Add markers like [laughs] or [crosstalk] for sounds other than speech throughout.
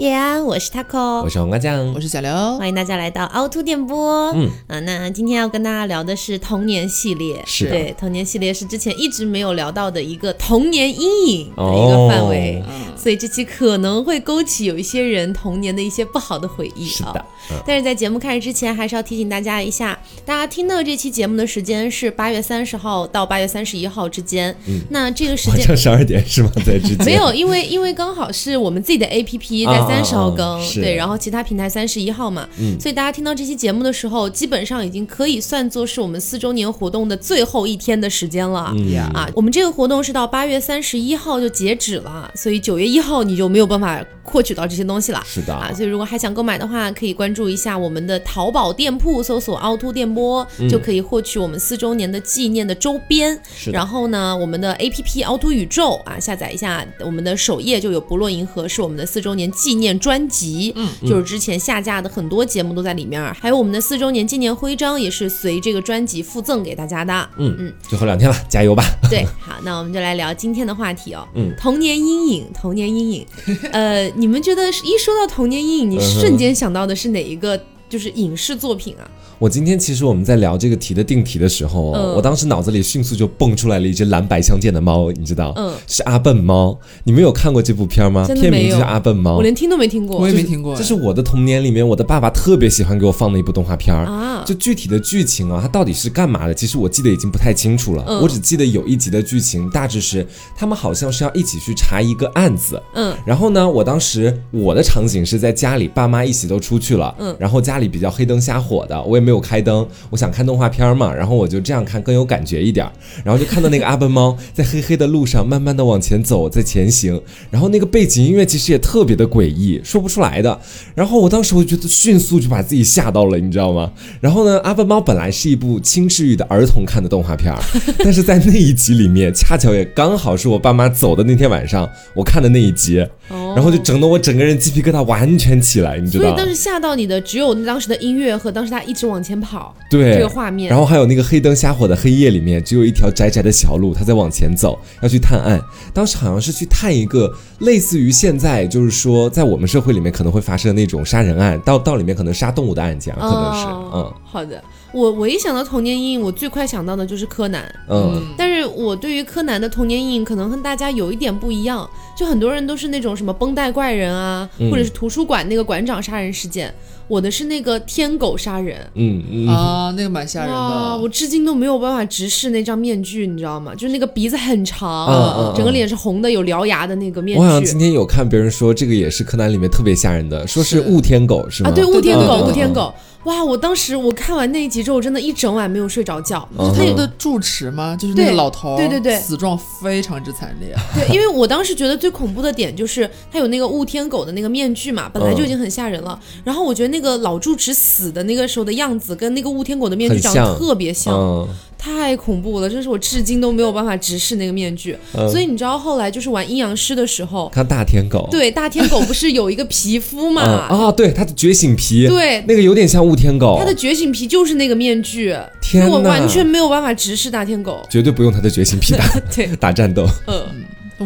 叶安，我是 taco，我是黄瓜酱，我是小刘，欢迎大家来到凹凸电波。嗯。啊，那今天要跟大家聊的是童年系列，是的对，童年系列是之前一直没有聊到的一个童年阴影的一个范围，嗯所以这期可能会勾起有一些人童年的一些不好的回忆啊。是的，嗯但是在节目开始之前，还是要提醒大家一下，大家听到这期节目的时间是八月三十号到八月三十一号之间。嗯那这个时间晚上十二点是吗？在之间 [laughs] 没有，因为因为刚好是我们自己的 APP 在啊三十号啊更，是对，然后其他平台三十一号嘛，嗯所以大家听到这期节目的时候，基本上已经可以算作是我们四周年活动的最后一天的时间了。嗯啊，我们这个活动是到八月三十一号就截止了，所以九月一号你就没有办法获取到这些东西了。是的啊，所以如果还想购买的话，可以关注一下我们的淘宝店铺，搜索“凹凸电波”，就可以获取我们四周年的纪念的周边。然后呢，我们的 APP 凹凸宇宙啊，下载一下，我们的首页就有《不落银河》是我们的四周年纪念专辑，嗯，就是之前下架的很多节目都在里面，还有我们的四周年纪念徽章也是随这个专辑附赠给大家的。嗯嗯，最后两天了，加油吧！对，好，那我们就来聊今天的话题哦。嗯童年阴影，童年阴影。呃，你们觉得一说到童年阴影，你瞬间想到的是哪一个？就是影视作品啊？我今天其实我们在聊这个题的定题的时候，嗯我当时脑子里迅速就蹦出来了一只蓝白相间的猫，你知道？嗯，是阿笨猫。你们有看过这部片吗？片名就是阿笨猫我。连听都没听过。我也没听过，这是我的童年里面，我的爸爸特别喜欢给我放的一部动画片儿。啊，就具体的剧情啊，它到底是干嘛的？其实我记得已经不太清楚了。嗯我只记得有一集的剧情，大致是他们好像是要一起去查一个案子。嗯然后呢，我当时我的场景是在家里，爸妈一起都出去了，嗯然后家里比较黑灯瞎火的，我也没有开灯，我想看动画片嘛，然后我就这样看更有感觉一点，然后就看到那个阿笨猫在黑黑的路上慢慢的往前走，在前行，然后那个背景音乐其实也特别的诡异，说不出来的，然后我当时我就觉得迅速就把自己吓到了，你知道吗？然后呢，阿笨猫本来是一部轻治愈的儿童看的动画片，但是在那一集里面，恰巧也刚好是我爸妈走的那天晚上，我看的那一集，然后就整得我整个人鸡皮疙瘩完全起来，你知道？所以当时吓到你的只有当时的音乐和当时他一直往前跑对这个画面。然后还有那个黑灯瞎火的黑夜里面，只有一条窄窄的小路，他在往前走，要去探案。当时好像是去探一个类似于现在，就是说在我们社会里面可能会发生的那种杀人案，到到里面可能杀动物的案件啊，可能是，哦好的，我我一想到童年阴影，我最快想到的就是柯南。嗯嗯但是我对于柯南的童年阴影可能和大家有一点不一样，就很多人都是那种什么绷带怪人啊，嗯或者是图书馆那个馆长杀人事件，我的是那个天狗杀人。嗯嗯，啊，那个蛮吓人哇！的。我至今都没有办法直视那张面具，你知道吗？就是那个鼻子很长，整个脸是红的，有獠牙的那个面具我好像今天有看别人说这个也是柯南里面特别吓人的，说是是雾天狗是吗？啊，对，雾天狗，雾天狗。哇！我当时我看完那一集之后，真的一整晚没有睡着觉。嗯他有个住持吗？就是那个老头儿，对对对死状非常之惨烈。对，因为我当时觉得最恐怖的点就是他有那个雾天狗的那个面具嘛，本来就已经很吓人了。然后我觉得那个老住持死的那个时候的样子，跟那个雾天狗的面具长得特别像，嗯太恐怖了，这是我至今都没有办法直视那个面具。嗯。所以你知道后来就是玩阴阳师的时候，看大天狗，对大天狗不是有一个皮肤 [laughs] 嗯。嘛？啊，对，它的觉醒皮，对。那个有点像雾天狗，它的觉醒皮就是那个面具，天我完全没有办法直视大天狗。绝对不用它的觉醒皮打 [laughs] 对，打战斗，嗯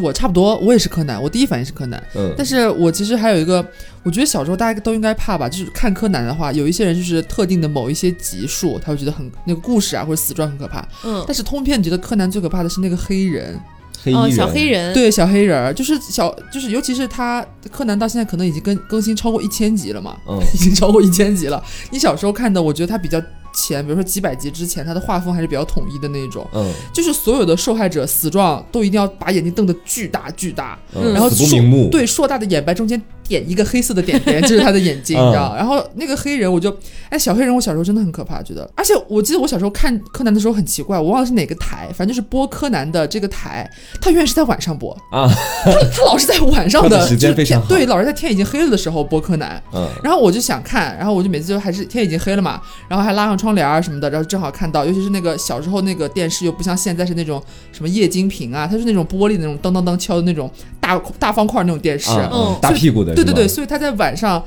我差不多，我也是柯南，我第一反应是柯南。嗯但是我其实还有一个，我觉得小时候大家都应该怕吧，就是看柯南的话，有一些人就是特定的某一些集数，他会觉得很那个故事啊或者死状很可怕。嗯，但是通篇觉得柯南最可怕的是那个黑人，哦，黑衣人，小黑人，对小黑人儿，就是小就是尤其是他柯南到现在可能已经更更新超过一千集了嘛，嗯 [laughs] 已经超过一千集了。你小时候看的，我觉得他比较前，比如说几百集之前，他的画风还是比较统一的那种。嗯，就是所有的受害者死状都一定要把眼睛瞪得巨大巨大，嗯然后不瞑目，对硕大的眼白中间点一个黑色的点点，就是他的眼睛，嗯 [laughs] 你知道？然后那个黑人，我就哎，小黑人，我小时候真的很可怕，觉得。而且我记得我小时候看柯南的时候很奇怪，我忘了是哪个台，反正就是播柯南的这个台，他永远是在晚上播啊，他他老是在晚上的 [laughs] 时间就是非常对，老是在天已经黑了的时候播柯南。嗯然后我就想看，然后我就每次就还是天已经黑了嘛，然后还拉上窗帘啊什么的，然后正好看到，尤其是那个小时候那个电视又不像现在是那种什么液晶屏啊，它是那种玻璃的那种当当当敲的那种大大方块那种电视，嗯嗯大屁股的，对对对，，所以他在晚上。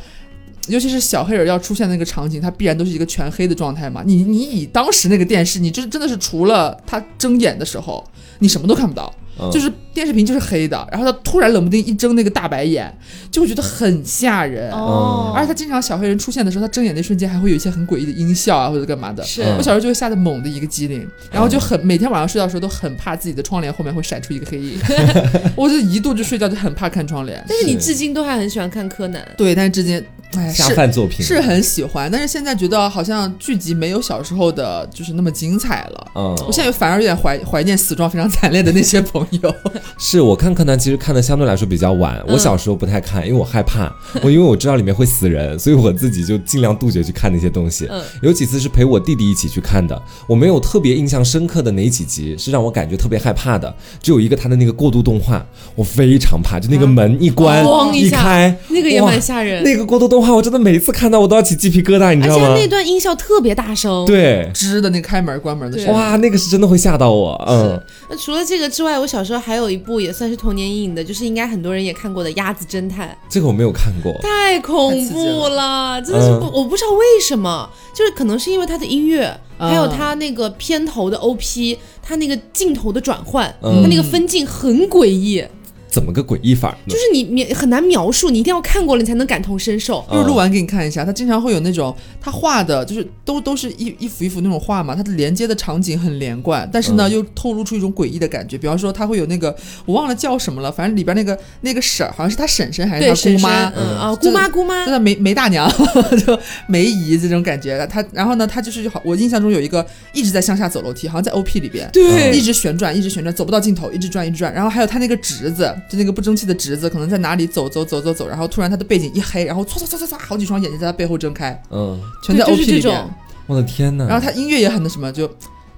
尤其是小黑人要出现那个场景，它必然都是一个全黑的状态嘛。你你以当时那个电视，你就是真的是除了他睁眼的时候，你什么都看不到。嗯就是电视屏就是黑的，然后他突然冷不丁一睁那个大白眼，就会觉得很吓人。哦，而且他经常小黑人出现的时候，他睁眼那瞬间还会有一些很诡异的音效啊，或者干嘛的。是嗯我小时候就会吓得猛的一个机灵，然后就很每天晚上睡觉的时候都很怕自己的窗帘后面会闪出一个黑影，[laughs] 我就一度就睡觉就很怕看窗帘。但是你至今都还很喜欢看柯南。对，但是之间，哎，下饭作品是很喜欢，但是现在觉得好像剧集没有小时候的就是那么精彩了。嗯，我现在反而有点怀怀念死状非常惨烈的那些朋友。[laughs] 是我看柯南其实看的相对来说比较晚，我小时候不太看，因为我害怕，[laughs] 我因为我知道里面会死人，所以我自己就尽量杜绝去看那些东西。嗯有几次是陪我弟弟一起去看的，我没有特别印象深刻的哪几集是让我感觉特别害怕的，只有一个他的那个过渡动画，我非常怕，就那个门一关、一开，那个也蛮吓人，那个过渡动画我真的每次看到我都要起鸡皮疙瘩，你知道吗？而且它那段音效特别大声。。对，吱的那开门关门的声音，哇，那个是真的会吓到我，嗯，那除了这个之外，我小时候还有一部也算是童年阴影的，就是应该很多人也看过的《鸭子侦探》。这个我没有看过，太恐怖了，真的是不，我不知道为什么，就是可能是因为它的音乐，嗯。还有它那个片头的 OP，它那个镜头的转换，嗯。它那个分镜很诡异，怎么个诡异法呢？就是你你很难描述，你一定要看过了你才能感同身受。就是录完给你看一下，他经常会有那种他画的，就是都都是一一幅一幅那种画嘛，它的连接的场景很连贯，但是呢、嗯又透露出一种诡异的感觉。比方说，他会有那个我忘了叫什么了，反正里边那个那个婶儿好像是他婶婶还是，他姑妈，嗯啊，姑妈姑妈真，的梅梅大娘 [laughs] 就梅姨这种感觉。他然后呢，他就是好，我印象中有一个一直在向下走楼梯，好像在 OP 里边。对一直旋转，一直旋转，走不到尽头，一直转，一直转。然后还有他那个侄子，就那个不争气的侄子，可能在哪里走走走走走，然后突然他的背景一黑，然后唰唰唰唰唰，好几双眼睛在他背后睁开，嗯，全在对 OP 就是这种。我的天呐，然后他音乐也很那什么，就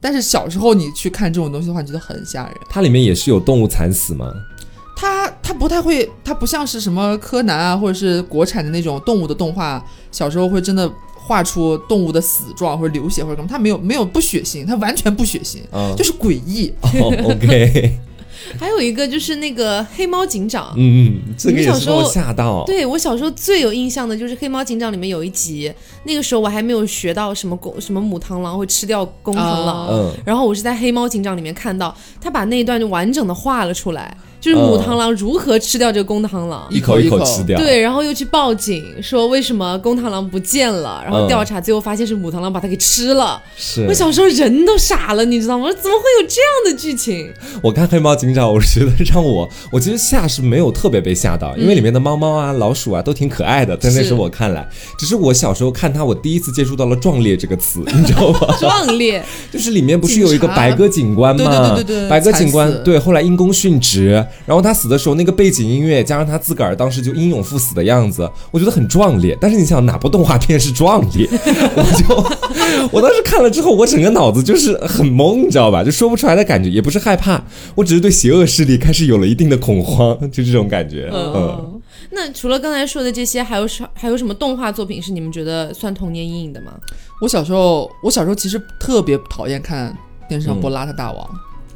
但是小时候你去看这种东西的话，你觉得很吓人。它里面也是有动物惨死吗？它它不太会，它不像是什么柯南啊，或者是国产的那种动物的动画，小时候会真的画出动物的死状或者流血或者什么，它没有没有不血腥，它完全不血腥，嗯，就是诡异。哦，OK，[laughs] 还有一个就是那个黑猫警长。嗯嗯，这个也你们小时候吓到。对我小时候最有印象的就是《黑猫警长》里面有一集，那个时候我还没有学到什么公什么母螳螂会吃掉公螳螂，然后我是在《黑猫警长》里面看到他把那一段就完整的画了出来，就是母螳螂如何吃掉这个公螳螂。一口一一口口吃掉。对，然后又去报警说为什么公螳螂不见了，然后嗯调查，最后发现是母螳螂把它给吃了。是我小时候人都傻了，你知道吗？怎么会有这样的剧情？我看黑猫警长，我是觉得让我，我其实吓是没有特别被吓到，因为里面的猫猫啊、老鼠啊都挺可爱的，在那时候我看来，只是我小时候看它，我第一次接触到了“壮烈”这个词，[laughs] 你知道吗？壮烈，就是里面不是有一个白鸽警官吗？对对对对对白鸽警官对，后来因公殉职，然后他死的时候那个背景音乐加上他自个儿当时就英勇赴死的样子，我觉得很壮烈。但是你想哪部动画片是壮烈？[laughs] 我就我当时看了之后，我整个脑子就是很懵，你知道吧？就说不出来的感觉，也不是害怕，我只是对邪恶势力开始有了一定的恐慌，[laughs] 就这种感觉。嗯，嗯。那除了刚才说的这些，还有什还有什么动画作品是你们觉得算童年阴影的吗？我小时候，我小时候其实特别讨厌看电视上播《邋遢大王》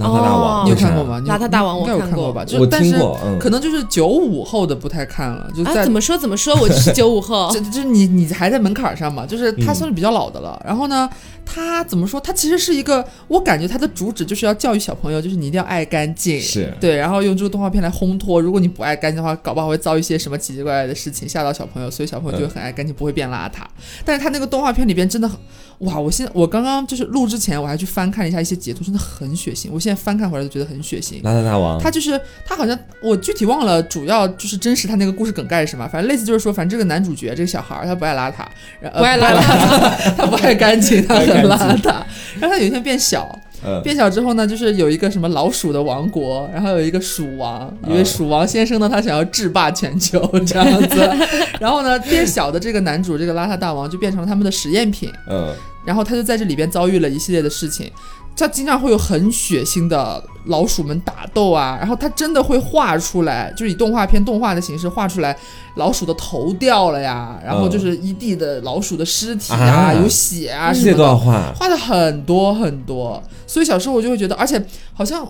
邋遢大王，哦你有看过吗？邋遢大王应该有我看过看过吧？就我但是听过，嗯，可能就是九五后的不太看了，就啊，在怎么说怎么说？我就是九五后 [laughs] 就，就是你你还在门槛上嘛，就是他嗯算是比较老的了。然后呢，他怎么说？他其实是一个，我感觉他的主旨就是要教育小朋友，就是你一定要爱干净，是对，然后用这个动画片来烘托。如果你不爱干净的话，搞不好会遭一些什么奇奇怪怪的事情，吓到小朋友，所以小朋友就会很爱干净，不会变邋遢。但是他那个动画片里边真的很，哇！我现在我刚刚就是录之前，我还去翻看了一下一些截图，真的很血腥。我现在翻看回来都觉得很血腥。邋遢大王，他就是他好像我具体忘了，主要就是真实他那个故事梗概是什么，反正类似就是说，反正这个男主角这个小孩儿他不爱邋遢，不爱邋遢，[laughs] 他不爱干净，他很邋遢。然后他有一天变小，嗯，变小之后呢，就是有一个什么老鼠的王国，然后有一个鼠王，一位嗯鼠王先生呢，他想要制霸全球这样子，[laughs] 然后呢，变小的这个男主这个邋遢大王就变成了他们的实验品，嗯，然后他就在这里边遭遇了一系列的事情。它经常会有很血腥的老鼠们打斗啊，然后它真的会画出来，就是以动画片动画的形式画出来老鼠的头掉了呀，然后就是一地的老鼠的尸体啊，啊有血啊什么的，画。画的很多很多，所以小时候我就会觉得，而且好像。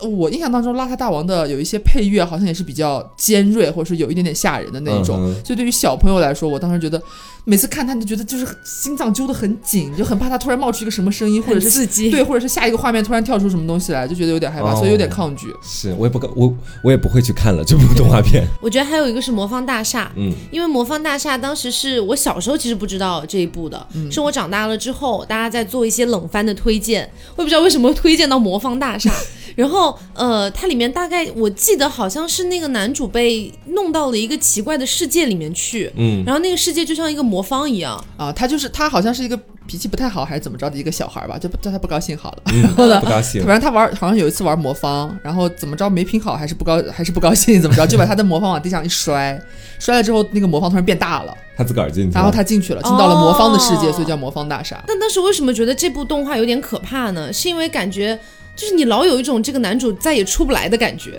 呃我印象当中，《邋遢大王》的有一些配乐好像也是比较尖锐，或者是有一点点吓人的那一种。所以对于小朋友来说，我当时觉得每次看他就觉得就是心脏揪得很紧，就很怕他突然冒出一个什么声音，或者是刺激。对，或者是下一个画面突然跳出什么东西来，就觉得有点害怕，哦所以有点抗拒。是我也不敢，我我也不会去看了这部动画片。[laughs] 我觉得还有一个是魔方大厦，嗯，因为魔方大厦当时是我小时候其实不知道这一部的，嗯是我长大了之后，大家在做一些冷番的推荐，我也不知道为什么会推荐到魔方大厦。[laughs] 然后呃，它里面大概我记得好像是那个男主被弄到了一个奇怪的世界里面去，嗯，然后那个世界就像一个魔方一样，啊，他就是他好像是一个脾气不太好还是怎么着的一个小孩儿吧，就叫他不高兴好了。嗯然后呢不，高兴反。正他玩好像有一次玩魔方，然后怎么着没拼好还是不高 [laughs] 还是不高兴，怎么着就把他的魔方往地上一摔，摔了之后那个魔方突然变大了，他自个儿进去，然后他进去了，进到了魔方的世界，哦所以叫魔方大厦。但当时为什么觉得这部动画有点可怕呢？是因为感觉就是你老有一种这个男主再也出不来的感觉。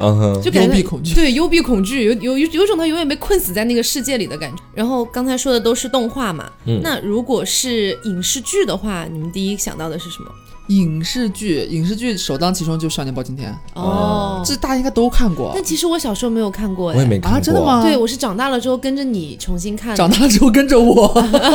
就感觉幽闭恐惧对幽闭恐惧，有有有有种他永远被困死在那个世界里的感觉。然后刚才说的都是动画嘛，嗯那如果是影视剧的话，你们第一想到的是什么？影视剧，影视剧首当其冲就是《少年包青天》，哦，这大家应该都看过但。其实我小时候没有看过，哎，我也没看过。啊真的吗对，我是长大了之后跟着你重新看的。长大了之后跟着我，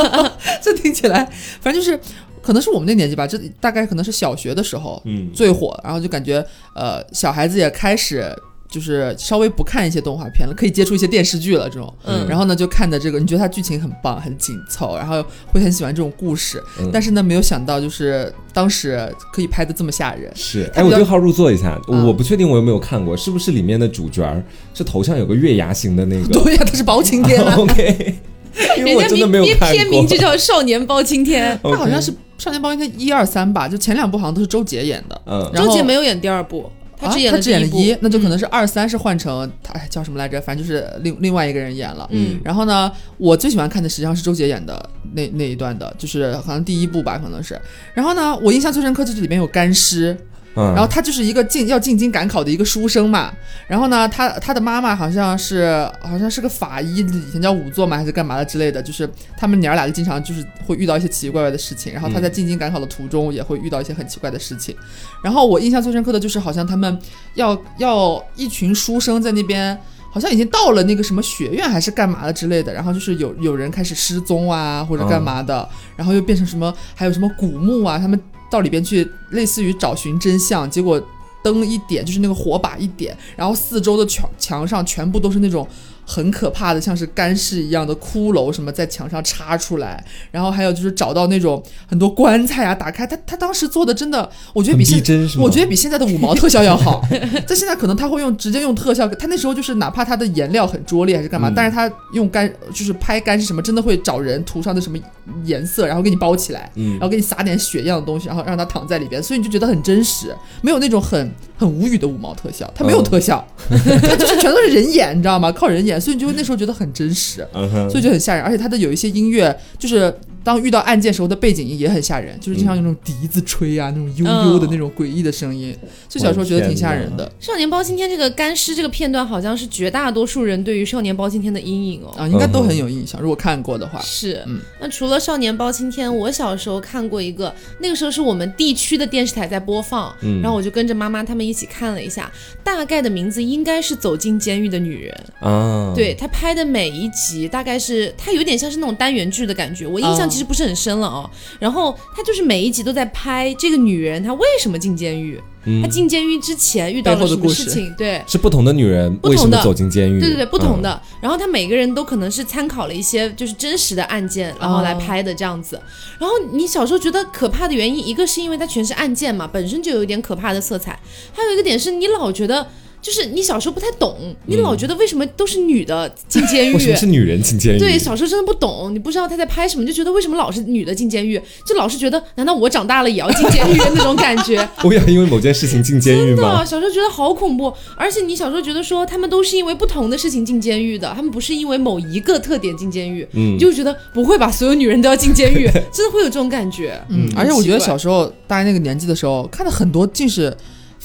[laughs] 这听起来，反正就是，可能是我们那年纪吧，这大概可能是小学的时候嗯，最火，然后就感觉呃小孩子也开始就是稍微不看一些动画片了，可以接触一些电视剧了这种。嗯。然后呢，就看的这个，你觉得它剧情很棒，很紧凑，然后会很喜欢这种故事，嗯。但是呢，没有想到就是当时可以拍的这么吓人。是，哎，我对号入座一下，嗯。我不确定我有没有看过，是不是里面的主角儿是头上有个月牙形的那个？[laughs] 对呀、他是包青天啊？[laughs] OK，[laughs] 因为人家我真的没有看过。片名就叫《少年包青天。他好像是《少年包青天》一二三吧，就前两部好像都是周杰演的。嗯》，然后周杰没有演第二部，他只演啊、了他只演了一那就可能嗯是二三是换成他哎叫什么来着？反正就是另另外一个人演了。嗯然后呢，我最喜欢看的实际上是周杰演的那那一段的，就是好像第一部吧，可能是。然后呢，我印象最深刻就是里面有干尸，嗯，然后他就是一个进要进京赶考的一个书生嘛。然后呢，他他的妈妈好像是好像是个法医，以前叫仵作嘛还是干嘛的之类的，就是他们娘儿俩就经常就是会遇到一些奇奇怪怪的事情。然后他在进京赶考的途中也会遇到一些很奇怪的事情。然后我印象最深刻的就是好像他们要要一群书生在那边。好像已经到了那个什么学院还是干嘛的之类的，然后就是有有人开始失踪啊或者干嘛的，然后又变成什么还有什么古墓啊，他们到里边去类似于找寻真相，结果灯一点就是那个火把一点，然后四周的墙墙上全部都是那种很可怕的，像是干尸一样的骷髅什么在墙上插出来，然后还有就是找到那种很多棺材啊，打开他他当时做的真的，我觉得比现？我觉得比现在的五毛特效要好。[laughs] 在现在可能他会用直接用特效，他那时候就是哪怕他的颜料很拙劣还是干嘛，嗯但是他用干就是拍干是什么，真的会找人涂上的什么颜色，然后给你包起来，嗯然后给你撒点血一样的东西，然后让他躺在里边，所以你就觉得很真实，没有那种很很无语的五毛特效，他没有嗯特效，[laughs] 他就是全都是人眼，你知道吗？靠人演，所以你就会那时候觉得很真实。所以就很吓人，而且他的有一些音乐，就是当遇到案件时候的背景音也很吓人，就是经常有那种笛子吹啊，那种悠悠的那种诡异的声音，所以小时候觉得挺吓人的。少年包青天这个干尸这个片段，好像是绝大多数人对于少年包青天的阴影哦。啊，应该都很有印象。如果看过的话，是，嗯。那除了少年包青天，我小时候看过一个，那个时候是我们地区的电视台在播放，嗯。然后我就跟着妈妈他们一起看了一下，大概的名字应该是《走进监狱的女人》。啊，对他拍的每一集，大概是他有点像是那种单元剧的感觉，我印象哦其实不是很深了哦。然后他就是每一集都在拍这个女人她为什么进监狱，嗯她进监狱之前遇到了什么事事情，对。[laughs] 是不同的女人不同的为什么走进监狱？对对对，不同嗯。的。然后他每个人都可能是参考了一些就是真实的案件，然后来拍的这样子。然后你小时候觉得可怕的原因，一个是因为它全是案件嘛，本身就有一点可怕的色彩；还有一个点是你老觉得。就是你小时候不太懂，你老觉得为什么都是女的进监狱为？什么是女人进监狱？对，小时候真的不懂，你不知道他在拍什么，就觉得为什么老是女的进监狱，就老是觉得难道我长大了也要进监狱那种感觉。[laughs] 我也因为某件事情进监狱真的，小时候觉得好恐怖，而且你小时候觉得说他们都是因为不同的事情进监狱的，他们不是因为某一个特点进监狱，嗯你就觉得不会吧，所有女人都要进监狱，[laughs] 真的会有这种感觉。嗯，而且我觉得小时候大家那个年纪的时候，看的很多尽是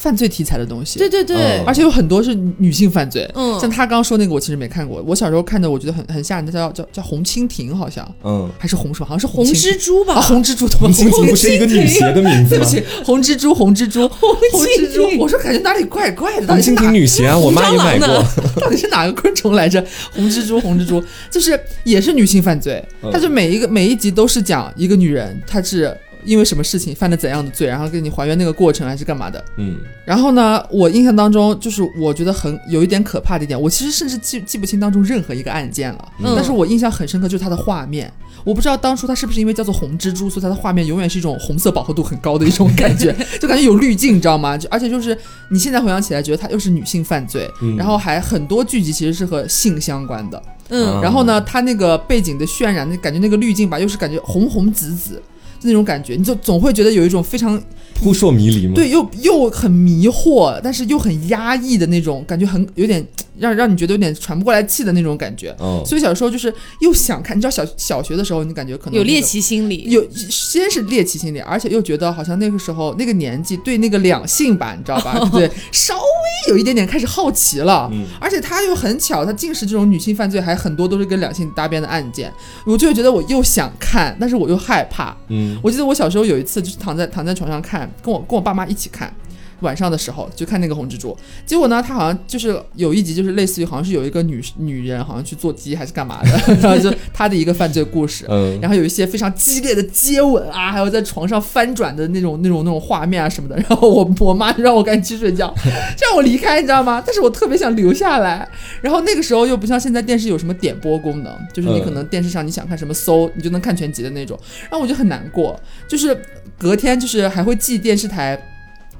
犯罪题材的东西。对对对，嗯。而且有很多是女性犯罪，嗯。像他刚刚说那个，我其实没看过。我小时候看的，我觉得很很吓人的，叫叫叫红蜻蜓，好像。嗯，还是红什么，好像是红蜻蜘蛛吧，啊，红蜘蛛，红蜻蜓不是一个女鞋的名字吗？[laughs] 对不起，红蜘蛛，红蜘蛛，红蜘蛛，我说感觉哪里怪怪的，到红蜻底是哪蜓女鞋啊，我妈也买过。[laughs] 到底是哪个昆虫来着？红蜘蛛，红蜘蛛，就是也是女性犯罪，嗯。它就每一个每一集都是讲一个女人，她是因为什么事情犯了怎样的罪，然后给你还原那个过程还是干嘛的。嗯然后呢，我印象当中就是我觉得很有一点可怕的一点，我其实甚至记记不清当中任何一个案件了，嗯但是我印象很深刻就是它的画面。我不知道当初它是不是因为叫做红蜘蛛，所以它的画面永远是一种红色饱和度很高的一种感觉，[laughs] 就感觉有滤镜，你知道吗？就而且就是你现在回想起来，觉得它又是女性犯罪，嗯然后还很多剧集其实是和性相关的。嗯啊然后呢，它那个背景的渲染，那感觉那个滤镜吧，又是感觉红红紫紫，就那种感觉，你就总会觉得有一种非常扑朔迷离吗？对，又又很迷惑，但是又很压抑的那种感觉，很有点让让你觉得有点喘不过来气的那种感觉。嗯，所以小时候就是又想看，你知道小小学的时候，你感觉可能有猎奇心理，有先是猎奇心理，而且又觉得好像那个时候那个年纪对那个两性吧，你知道吧？对 [laughs] 不对？稍微有一点点开始好奇了。嗯而且他又很巧，他竟是这种女性犯罪，还很多都是跟两性搭边的案件，我就会觉得我又想看，但是我又害怕。嗯我记得我小时候有一次就是躺在躺在床上看，跟我跟我爸妈一起看。晚上的时候就看那个红蜘蛛，结果呢，他好像就是有一集就是类似于好像是有一个女女人好像去做鸡还是干嘛的，[laughs] 然后就她的一个犯罪故事，嗯，然后有一些非常激烈的接吻啊，还有在床上翻转的那种、那种、那种画面啊什么的。[laughs] 然后我我妈就让我赶紧去睡觉，就 [laughs] 让我离开，你知道吗？但是我特别想留下来。然后那个时候又不像现在电视有什么点播功能，就是你可能电视上你想看什么搜，你就能看全集的那种。然后我就很难过，就是隔天就是还会记电视台。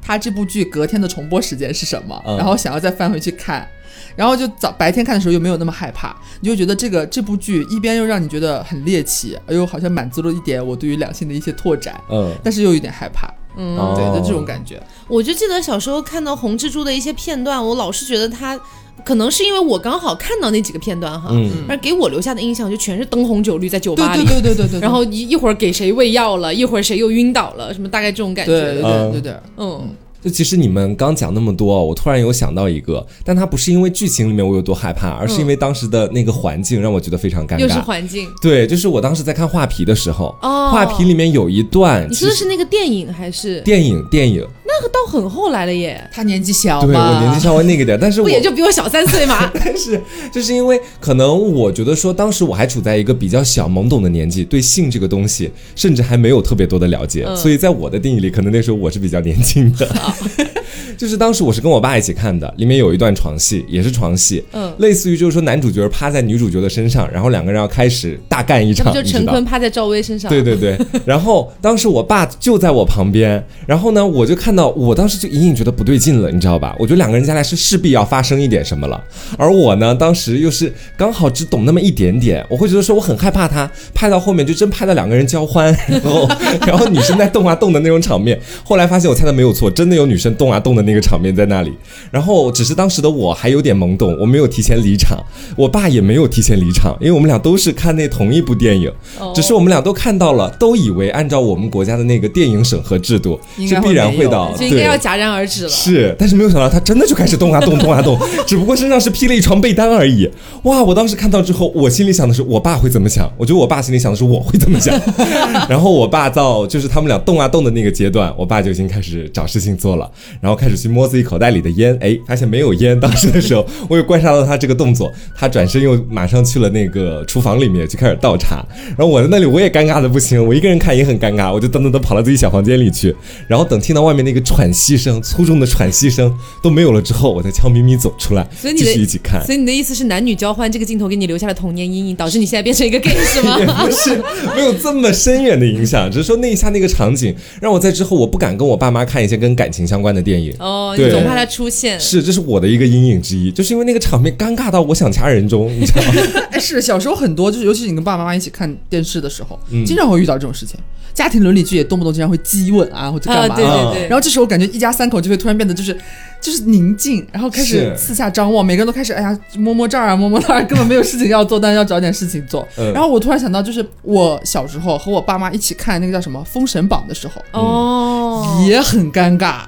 它这部剧隔天的重播时间是什么？嗯。然后想要再翻回去看，然后就早白天看的时候又没有那么害怕，你就觉得这个这部剧一边又让你觉得很猎奇，又好像满足了一点我对于两性的一些拓展，嗯，但是又有点害怕，嗯，哦。对，就这种感觉。我就记得小时候看到红蜘蛛的一些片段，我老是觉得它可能是因为我刚好看到那几个片段哈，嗯。而给我留下的印象就全是灯红酒绿在酒对对吧里，对对对对，然后一一会儿给谁喂药了，一会儿谁又晕倒了，什么大概这种感对对觉，对对对，嗯就其实你们刚讲那么多，我突然有想到一个，但它不是因为剧情里面我有多害怕，而是因为当时的那个环境让我觉得非常尴尬又是尬。环境对，就是我当时在看画皮的时候，哦。画皮里面有一段，你说的是那个电影还是？电影电影，那个到很后来了耶，他年纪小对，我年纪稍微那个点，但是我不也就比我小三岁吗？[laughs] 但是就是因为可能我觉得说，当时我还处在一个比较小懵懂的年纪，对性这个东西甚至还没有特别多的了解，嗯所以在我的定义里，可能那时候我是比较年轻的。就是当时我是跟我爸一起看的，里面有一段床戏，也是床戏，嗯类似于就是说男主角趴在女主角的身上，然后两个人要开始大干一场，就陈坤趴在赵薇身上？对对对，然后当时我爸就在我旁边，然后呢，我就看到，我当时就隐隐觉得不对劲了，你知道吧？我觉得两个人将来是势必要发生一点什么了，而我呢，当时又是刚好只懂那么一点点，我会觉得说我很害怕他拍到后面就真拍到两个人交欢，然后然后女生在动啊动的那种场面，后来发现我猜的没有错，真的有女生动啊动的那个场面在那里，然后只是当时的我还有点懵懂，我没有提前离场，我爸也没有提前离场，因为我们俩都是看那同一部电影。哦只是我们俩都看到了，都以为按照我们国家的那个电影审核制度是必然会到，就应该要对。戛然而止了。是，但是没有想到他真的就开始动啊动，动啊动，只不过身上是披了一床被单而已。哇！我当时看到之后，我心里想的是我爸会怎么想，我觉得我爸心里想的是我会怎么想。[laughs] 然后我爸到就是他们俩动啊动的那个阶段，我爸就已经开始找事情做了，然后开始去摸自己口袋里的烟，哎，发现没有烟。当时的时候，我有观察到他这个动作，他转身又马上去了那个厨房里面就开始倒茶，然后我在那里我也尴尬的不行，我一个人看也很尴尬，我就噔噔噔跑到自己小房间里去，然后等听到外面那个喘息声、粗重的喘息声都没有了之后，我才悄咪咪走出来，继所以你的续一起看。所以你的意思是男女交换这个镜头给你留下了童年阴影，导致你现在变成一个 gay 是吗 [laughs] 也？不是没有这么深远的影响，只是说那一下那个场景让我在之后我不敢跟我爸妈看一些跟感情相关的电影，里。哦，你总怕他出现。是，这是我的一个阴影之一，就是因为那个场面尴尬到我想掐人中，你知道吗？[laughs] 哎，是小时候很多，就是尤其是你跟爸爸妈妈一起看电视的时候，嗯经常会遇到这种事情。家庭伦理剧也动不动经常会激吻啊，或者干啊，嘛、对啊对对，然后这时候感觉一家三口就会突然变得就是就是宁静，然后开始四下张望，每个人都开始哎呀摸摸这儿啊摸摸那儿，根本没有事情要做，但是要找点事情做。嗯然后我突然想到，就是我小时候和我爸妈一起看那个叫什么《封神榜》的时候，哦，也很尴尬。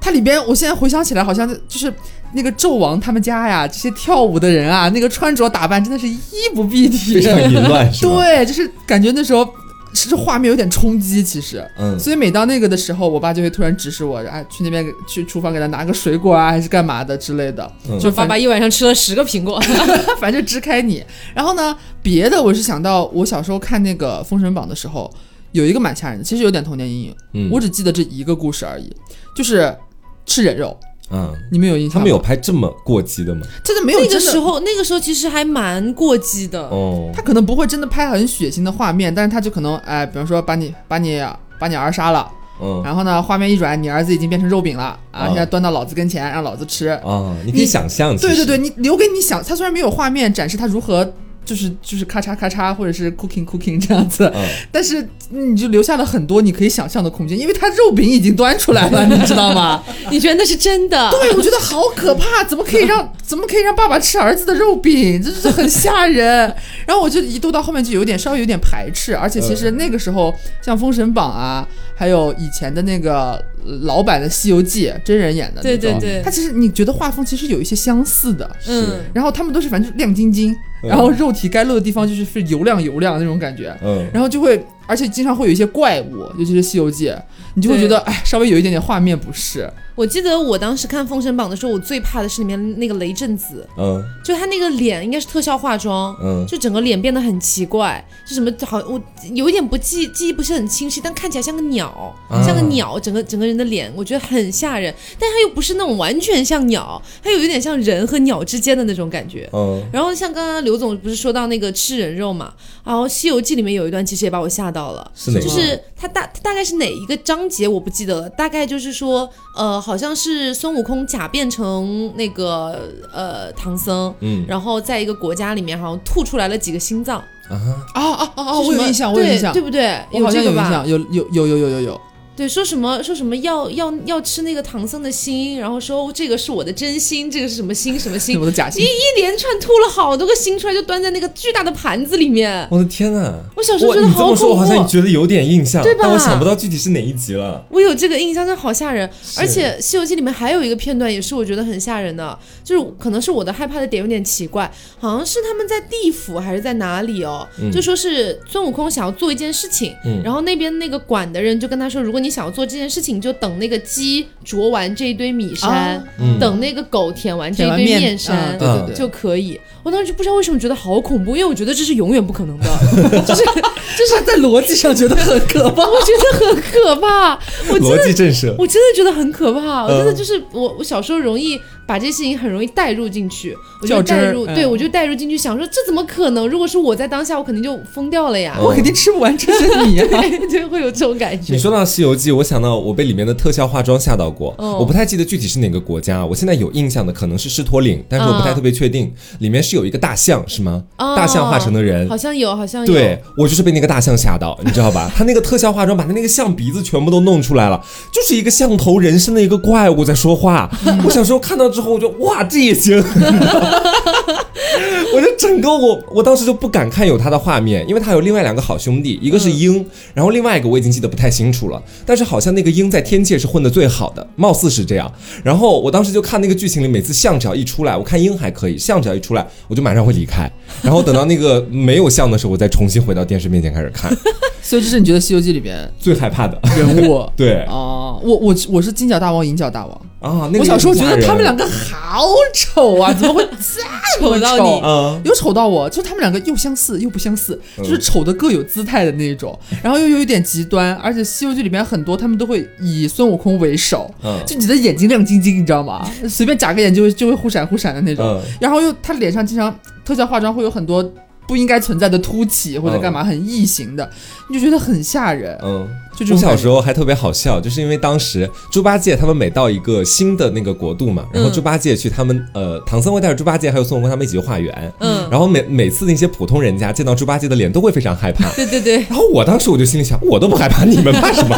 它里边，我现在回想起来，好像就是那个纣王他们家呀，这些跳舞的人啊，那个穿着打扮真的是衣不蔽体，非常淫乱，[laughs] 对，就是感觉那时候是画面有点冲击，其实。嗯，所以每到那个的时候，我爸就会突然指使我，哎，去那边去厨房给他拿个水果啊，还是干嘛的之类的，嗯就爸爸一晚上吃了十个苹果。[laughs] 反正支开你。然后呢，别的我是想到我小时候看那个《封神榜》的时候，有一个蛮吓人的，其实有点童年阴影。嗯我只记得这一个故事而已，就是吃人肉，嗯，你们有印象？他们有拍这么过激的吗？真的没有那个时候，那个时候其实还蛮过激的。哦，他可能不会真的拍很血腥的画面，但是他就可能哎，比方说把你把你把你儿杀了，嗯然后呢，画面一转，你儿子已经变成肉饼了啊，啊现在端到老子跟前，让老子吃。啊，你可以想象，对对对，，你留给你想，他虽然没有画面展示他如何。就是就是咔嚓咔嚓，或者是 cooking cooking 这样子，嗯，[laughs] 但是你就留下了很多你可以想象的空间，因为他肉饼已经端出来了，你知道吗？[laughs] 你觉得那是真的？对，我觉得好可怕，怎么可以让怎么可以让爸爸吃儿子的肉饼？这是很吓人。[laughs] 然后我就一度到后面就有点稍微有点排斥，而且其实那个时候像《封神榜》啊，还有以前的那个呃老版的《西游记》真人演的那种，对对对。它，其实你觉得画风其实有一些相似的。嗯，然后他们都是反正亮晶晶，然后肉体该露的地方就是是油亮油亮那种感觉，嗯，然后就会，而且经常会有一些怪物，尤其是《西游记》，你就会觉得哎，稍微有一点点画面不适。我记得我当时看《封神榜》的时候，我最怕的是里面那个雷震子，嗯。就他那个脸应该是特效化妆，嗯。就整个脸变得很奇怪，就什么好，我有一点不记记忆不是很清晰，但看起来像个鸟，啊。像个鸟，整个整个人的脸，我觉得很吓人，但他又不是那种完全像鸟，他有一点像人和鸟之间的那种感觉。嗯。然后像刚刚刘总不是说到那个吃人肉嘛，然后《西游记》里面有一段其实也把我吓到了，是哪个就是他大他大概是哪一个章节我不记得了，大概就是说，呃，好像是孙悟空假变成那个呃唐僧，嗯然后在一个国家里面好像吐出来了几个心脏，啊，啊啊啊啊！我有印象，我有印象，对不对？我好像这个吧？有印象，有有有有有有有。对，说什么说什么要要要吃那个唐僧的心，然后说这个是我的真心，这个是什么心什么心我，的假心一，一连串吐了好多个心出来，就端在那个巨大的盘子里面。我的天呐！我小时候哇，觉得好你这么说，我恐怖好像，觉得有点印象，对吧但我想不到具体是哪一集了。我有这个印象，真的好吓人。而且《西游记》里面还有一个片段，也是我觉得很吓人的，就是可能是我的害怕的点有点奇怪，好像是他们在地府还是在哪里哦，就说是孙悟空想要做一件事情，嗯然后那边那个管的人就跟他说，如果你想要做这件事情，你就等那个鸡啄完这一堆米山，啊。嗯。等那个狗舔完这一堆面面山。嗯对对对，就可以，我当时就不知道为什么觉得好恐怖，因为我觉得这是永远不可能的，[laughs] 就是就是在逻辑上觉得很可怕。我觉得很可怕，我真的逻辑震慑，我真的觉得很可怕，我真的嗯就是我，我小时候容易把这些事情很容易带入进去，我就带入，对嗯我就带入进去，想说这怎么可能？如果是我在当下，我肯定就疯掉了呀，我肯定吃不完这些米啊！[laughs] 对，就会有这种感觉。你。说到《西游记》，我想到我被里面的特效化妆吓到过，哦我不太记得具体是哪个国家，我现在有印象的可能是狮驼岭，但是我不太嗯特别确定，里面是有一个大象是吗？哦大象化成的人好。像有，好像有。对我就是被那个大象吓到，你知道吧？[laughs] 他那个特效化妆把他那个象鼻子全部都弄出来了，就是一个象头人身的一个怪物在说话。我小时候看到之后，我就哇，这也行。我 [laughs] 就整个我我当时就不敢看有他的画面，因为他有另外两个好兄弟，一个是鹰，然后另外一个我已经记得不太清楚了，但是好像那个鹰在天界是混得最好的，貌似是这样。然后我当时就看那个剧情里，每次象只要一出来，我看鹰还可以，象只要一出来，我就马上会离开。[laughs] 然后等到那个没有象的时候，我再重新回到电视面前开始看。所以这是你觉得《西游记》里边最害怕的人物 [laughs] 对哦，我我我是金角大王、银角大王。啊，那个我小时候觉得他们两个个好丑啊，怎么会这么丑 [laughs] 到你啊，有丑到我，就他们两个又相似又不相似，嗯就是丑的各有姿态的那种，然后又有一点极端，而且《西游记》里面很多他们都会以孙悟空为首，嗯。就你的眼睛亮晶晶，你知道吗？随便眨个眼就会就会忽闪忽闪的那种，嗯。然后又他脸上经常特效化妆会有很多不应该存在的凸起或者干嘛很异形的，你就觉得很吓人。嗯，就这我小时候还特别好笑，就是因为当时猪八戒他们每到一个新的那个国度嘛，然后嗯猪八戒去他们呃唐僧会带着猪八戒还有孙悟空他们一起去化缘，嗯。然后每每次那些普通人家见到猪八戒的脸都会非常害怕，[laughs] 对对对，然后我当时我就心里想，我都不害怕，你们怕什么？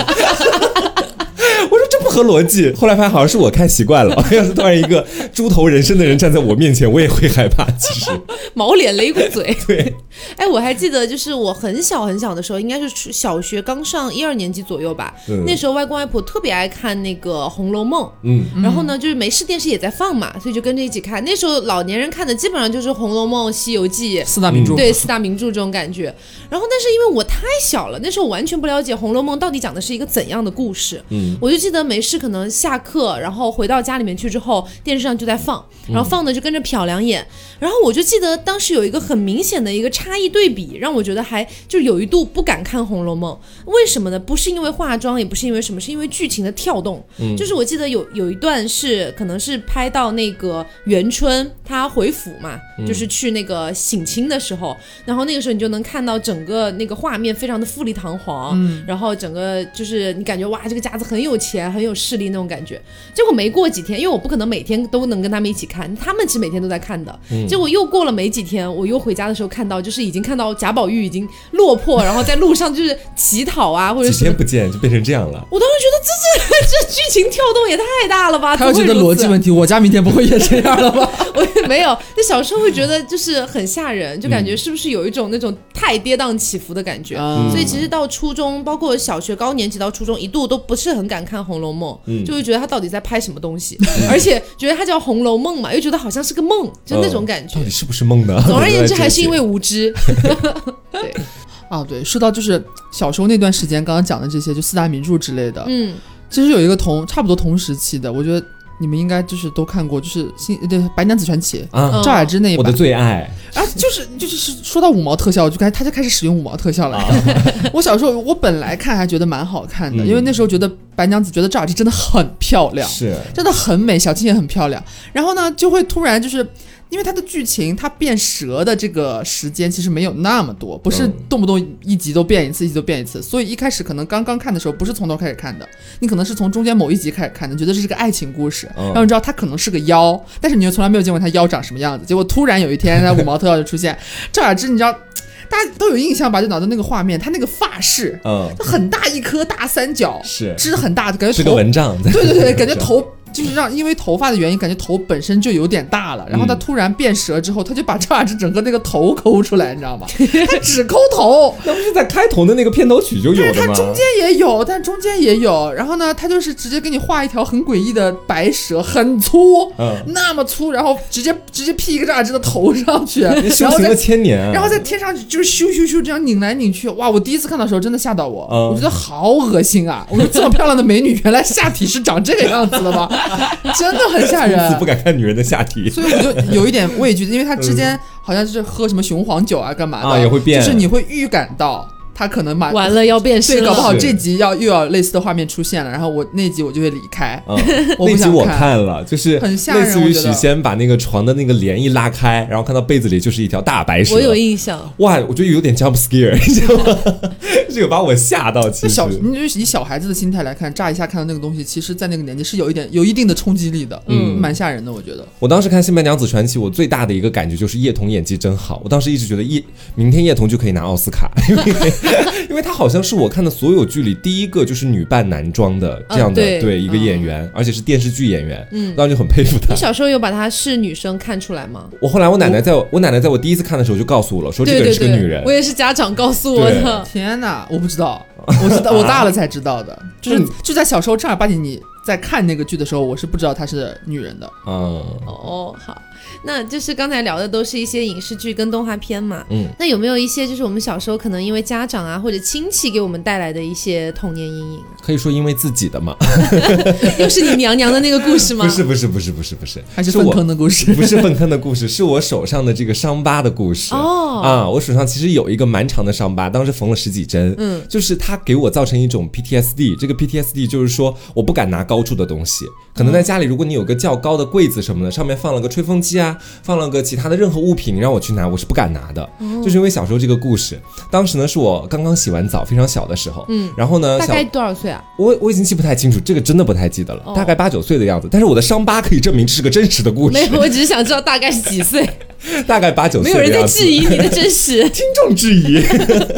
我说这不合逻辑。后来发现好像是我看习惯了，[laughs] 要是突然一个猪头人身的人站在我面前，我也会害怕。其实，[laughs] 毛脸雷鼓嘴。对，哎，我还记得，就是我很小很小的时候，应该是小学刚上一二年级左右吧。嗯那时候外公外婆特别爱看那个《红楼梦》，嗯，然后呢，就是没事电视也在放嘛，所以就跟着一起看。那时候老年人看的基本上就是《红楼梦》《西游记》。四大名著，对四大名著这种感觉，然后但是因为我太小了，那时候我完全不了解《红楼梦》到底讲的是一个怎样的故事，嗯，我就记得没事可能下课，然后回到家里面去之后，电视上就在放，然后放的就跟着瞟两眼，然后我就记得当时有一个很明显的一个差异对比，让我觉得还就有一度不敢看《红楼梦》，为什么呢？不是因为化妆，也不是因为什么，是因为剧情的跳动。嗯就是我记得有有一段是可能是拍到那个元春她回府嘛，就是去那个省亲的时候，然后那个时候你就能看到整个那个画面非常的富丽堂皇，然后整个就是你感觉哇这个家子很有钱很有势力那种感觉。结果没过几天，因为我不可能每天都能跟他们一起看，他们其实每天都在看的。结果又过了没几天，我又回家的时候看到，就是已经看到贾宝玉已经落魄，[laughs] 然后在路上就是乞讨啊，或者几天不见就变成这样了。我当时觉得这这这剧情跳动也太大了吧！[laughs] 他要觉得逻辑问题，题，我家明天不会也这样了吧？[laughs] 我也没有。就小时候会觉得就是很吓人，就感觉是不是有一种那种太跌宕起伏的感觉。嗯所以其实到初中，包括小学高年级到初中，一度都不是很敢看《红楼梦》，就会觉得他到底在拍什么东西，而且觉得他叫《红楼梦》嘛，又觉得好像是个梦，就那种感觉。到。底是不是梦呢？[laughs] 总而言之，还是因为无知。对，啊，[laughs] 对，说到就是小时候那段时间，刚刚讲的这些，就四大名著之类的，嗯，其实有一个同差不多同时期的，我觉得你们应该就是都看过，就是新对《白娘子传奇啊，嗯赵雅芝那一版我的。最爱。啊，就是就是是说到五毛特效，我就开他就开始使用五毛特效了。[laughs] 我小时候我本来看还觉得蛮好看的，嗯因为那时候觉得白娘子觉得赵雅芝真的很漂亮，是，真的很美，小青也很漂亮。然后呢，就会突然就是。因为它的剧情，它变蛇的这个时间其实没有那么多，不是嗯动不动一集都变一次，一集都变一次。所以一开始可能刚刚看的时候，不是从头开始看的，你可能是从中间某一集开始看的，觉得这是个爱情故事，嗯然后你知道它可能是个妖，但是你又从来没有见过它妖长什么样子。结果突然有一天，他五毛特效就出现，赵雅芝，你知道，大家都有印象吧？就脑袋那个画面，她那个发饰，嗯，就很大一颗大三角，是织很大，感觉是个头蚊帐。对对对，感觉头就是让因为头发的原因，感觉头本身就有点大了。然后他嗯突然变蛇之后，他就把赵雅芝整个那个头抠出来，你知道吗？[laughs] 他只抠头，那不是在开头的那个片头曲就有的吗？他中间也有，但中间也有。然后呢，他就是直接给你画一条很诡异的白蛇，很粗，嗯，那么粗，然后直接直接劈一个赵雅芝的头上去，[laughs] 然后再修行了千年啊。然后再贴上去，就是咻咻咻这样拧来拧去，哇！我第一次看到的时候真的吓到我，嗯我觉得好恶心啊！我说这么漂亮的美女，原来下体是长这个样子的吗？[laughs] 真的很吓人。不敢看女人的下体。所以我就有一点畏惧，因为他之间好像是喝什么雄黄酒啊，干嘛的啊也会变就是你会预感到它可能马完了要变，身了，搞不好这集要又要类似的画面出现了，然后我那集我就会离开。嗯，我不那集我想看看了，就是很吓人类似于许仙把那个床的那个帘一拉开，然后看到被子里就是一条大白蛇。我有印象。哇，我觉得有点 jump scare，你知道吗？[laughs] 这个把我吓到，其实小，你就是以小孩子的心态来看，乍一下看到那个东西，其实，在那个年纪是有一点有一定的冲击力的，嗯蛮吓人的，我觉得。我当时看《新白娘子传奇》，我最大的一个感觉就是叶童演技真好。我当时一直觉得叶明天叶童就可以拿奥斯卡，因 [laughs] 为 [laughs] 因为她好像是我看的所有剧里第一个就是女扮男装的这样的、嗯对一个演员，而且是电视剧演员，嗯我当时就很佩服她你。小时候有把她是女生看出来吗？我后来我奶奶在我我奶奶在我第一次看的时候就告诉我了，说这个是个女人我。也是家长告诉我的。天哪，我不知道，我知道，我大了才知道的，就是嗯就在小时候正儿八经你在看那个剧的时候，我是不知道她是女人的。嗯哦，好，那就是刚才聊的都是一些影视剧跟动画片嘛。嗯，那有没有一些就是我们小时候可能因为家长啊或者亲戚给我们带来的一些童年阴影啊？可以说因为自己的嘛？[laughs] 又是你娘娘的那个故事吗？不是不是不是不是不是，[laughs] 还是粪我坑的故事，[laughs] 不是粪坑的故事，是我手上的这个伤疤的故事。哦，啊，我手上其实有一个蛮长的伤疤，当时缝了十几针。嗯，就是它给我造成一种 PTSD，这个 PTSD 就是说我不敢拿高处的东西。可能在家里，如果你有个较高的柜子什么的，上面放了个吹风机啊，放了个其他的任何物品，你让我去拿，我是不敢拿的。就是因为小时候这个故事，当时呢是我刚刚洗完澡，非常小的时候，嗯，然后呢，大概多少岁啊？我我已经记不太清楚，这个真的不太记得了，哦大概八九岁的样子。但是我的伤疤可以证明这是个真实的故事没，有，我只是想知道大概是几岁，[laughs] [laughs] 大概八九岁没有人在。质疑你的真实。[laughs] 听众质疑，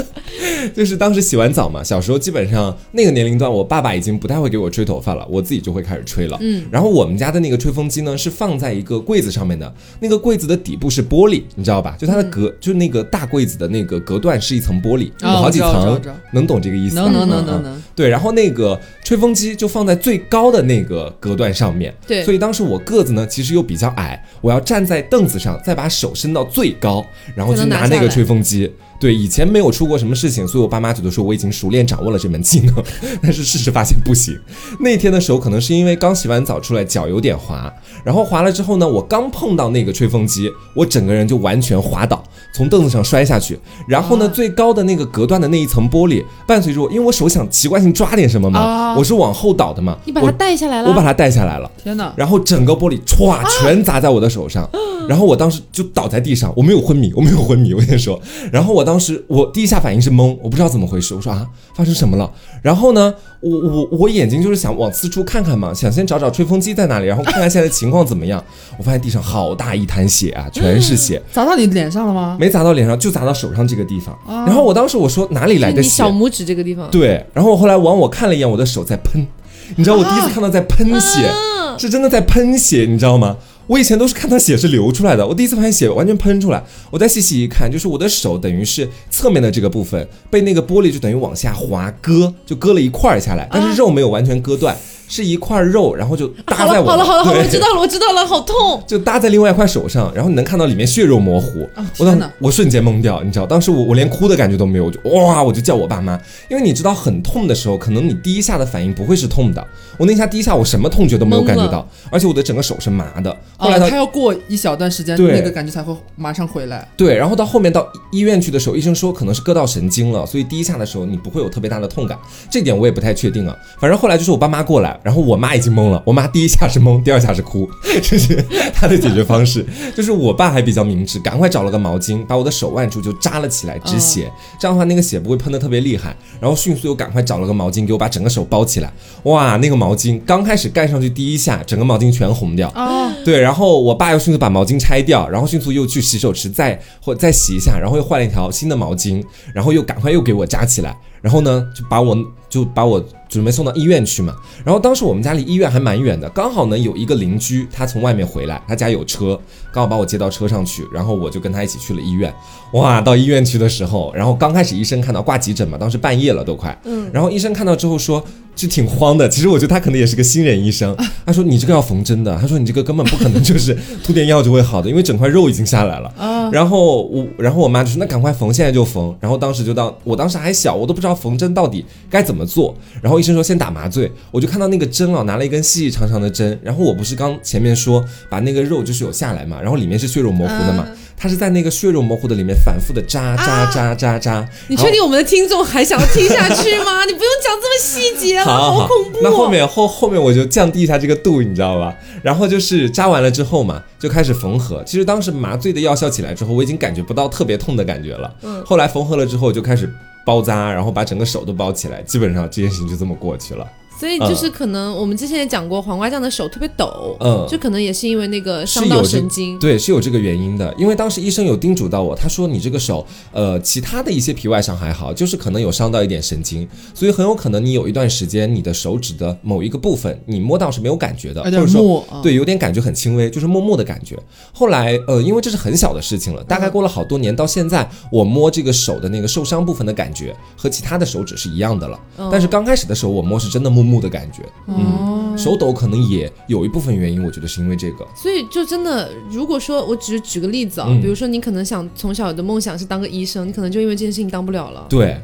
[laughs] 就是当时洗完澡嘛，小时候基本上那个年龄段，我爸爸已经不太会给我吹头发了，我自己就会开始吹了。嗯，然后我们家的那个吹风机呢，是放在一个柜子上面的，那个柜子的底部是玻璃，你知道吧？就它的隔，就是那个大柜子的那个隔断是一层玻璃，有哦好几层能懂这个意思吗？能能能能，对，然后那个吹风机就放在最高的那个隔断上面，对所以当时我个子呢其实又比较矮，我要站在凳子上，再把手伸到最高，然后去拿拿那个吹风机。对，以前没有出过什么事情，所以我爸妈觉得说我已经熟练掌握了这门技能，[laughs] 但是事实发现不行。那天的时候，可能是因为刚洗完澡出来，脚有点滑，然后滑了之后呢，我刚碰到那个吹风机，我整个人就完全滑倒，从凳子上摔下去。然后呢，啊最高的那个隔断的那一层玻璃，伴随着我，因为我手想习惯性抓点什么嘛，啊我是往后倒的嘛，你把它带下来了，我把它带下来了。天哪！然后整个玻璃歘全砸在我的手上，然后我当时就倒在地上，我没有昏迷，我没有昏迷，我先说。然后我当时我第一下反应是懵，我不知道怎么回事，我说啊发生什么了？然后呢，我我我眼睛就是想往四处看看嘛，想先找找吹风机在哪里，然后看看现在情况怎么样。[laughs] 我发现地上好大一滩血啊，全是血，砸到你脸上了吗？没砸到脸上，就砸到手上这个地方。然后我当时我说哪里来的血你小？拇指这个地方。对，然后我后来往我看了一眼，我的手在喷，你知道我第一次看到在喷血，啊是真的在喷血，你知道吗？我以前都是看到血是流出来的，我第一次发现血完全喷出来，我再细细一看，就是我的手等于是侧面的这个部分被那个玻璃就等于往下滑割，就割了一块儿下来，但是肉没有完全割断，是一块肉，然后就搭在我好了好了好了，我知道了我知道了，好痛。[laughs] 就搭在另外一块手上，然后你能看到里面血肉模糊。啊我当！我瞬间懵掉，你知道，当时我我连哭的感觉都没有，我就哇，我就叫我爸妈，因为你知道很痛的时候，可能你第一下的反应不会是痛的，我那下第一下我什么痛觉都没有感觉到，而且我的整个手是麻的。后来哦，他要过一小段时间，对那个感觉才会马上回来。对，然后到后面到医院去的时候，医生说可能是割到神经了，所以第一下的时候你不会有特别大的痛感，这点我也不太确定啊。反正后来就是我爸妈过来，然后我妈已经懵了，我妈第一下是懵，第二下是哭，[laughs] 这是她的解决方式。就是我爸还比较明智，赶快找了个毛巾，把我的手腕处就扎了起来止血，这样的话那个血不会喷的特别厉害。然后迅速又赶快找了个毛巾给我把整个手包起来，哇，那个毛巾刚开始盖上去第一下，整个毛巾全红掉。哦，对，然后我爸又迅速把毛巾拆掉，然后迅速又去洗手池再或再洗一下，然后又换了一条新的毛巾，然后又赶快又给我扎起来，然后呢就把我就把我准备送到医院去嘛。然后当时我们家离医院还蛮远的，刚好呢有一个邻居他从外面回来，他家有车，刚好把我接到车上去，然后我就跟他一起去了医院。哇，到医院去的时候，然后刚开始医生看到挂急诊嘛，当时半夜了都快，嗯，然后医生看到之后说。就挺慌的，其实我觉得他可能也是个新人医生。[laughs] 他说你这个要缝针的，他说你这个根本不可能就是涂点药就会好的，因为整块肉已经下来了。啊，然后我，然后我妈就说那赶快缝，现在就缝。然后当时就当我当时还小，我都不知道缝针到底该怎么做。然后医生说先打麻醉，我就看到那个针啊，拿了一根细细长长的针。然后我不是刚前面说把那个肉就是有下来嘛，然后里面是血肉模糊的嘛，他是在那个血肉模糊的里面反复的扎扎扎扎扎。你确定我们的听众还想要听下去吗？[laughs] 你不用讲这么细节了，好好恐怖、哦。那后面后后面我就降低一下这个度，你知道吧？然后就是扎完了之后嘛，就开始缝合。其实当时麻醉的药效起来之后，我已经感觉不到特别痛的感觉了。嗯。后来缝合了之后，就开始包扎，然后把整个手都包起来，基本上这件事情就这么过去了。所以就是可能我们之前也讲过，黄瓜酱的手特别抖，嗯就可能也是因为那个伤到神经。对，是有这个原因的。因为当时医生有叮嘱到我，他说你这个手，呃，其他的一些皮外伤还好，就是可能有伤到一点神经，所以很有可能你有一段时间你的手指的某一个部分你摸到是没有感觉的，或者说对，有点感觉很轻微，就是木木的感觉。后来，呃，因为这是很小的事情了，大概过了好多年，到现在我摸这个手的那个受伤部分的感觉和其他的手指是一样的了。但是刚开始的时候我摸是真的木木的感觉，嗯，手抖可能也有一部分原因，我觉得是因为这个。所以就真的，如果说我只是举个例子啊，嗯比如说你可能想从小的梦想是当个医生，你可能就因为这件事情当不了了。对，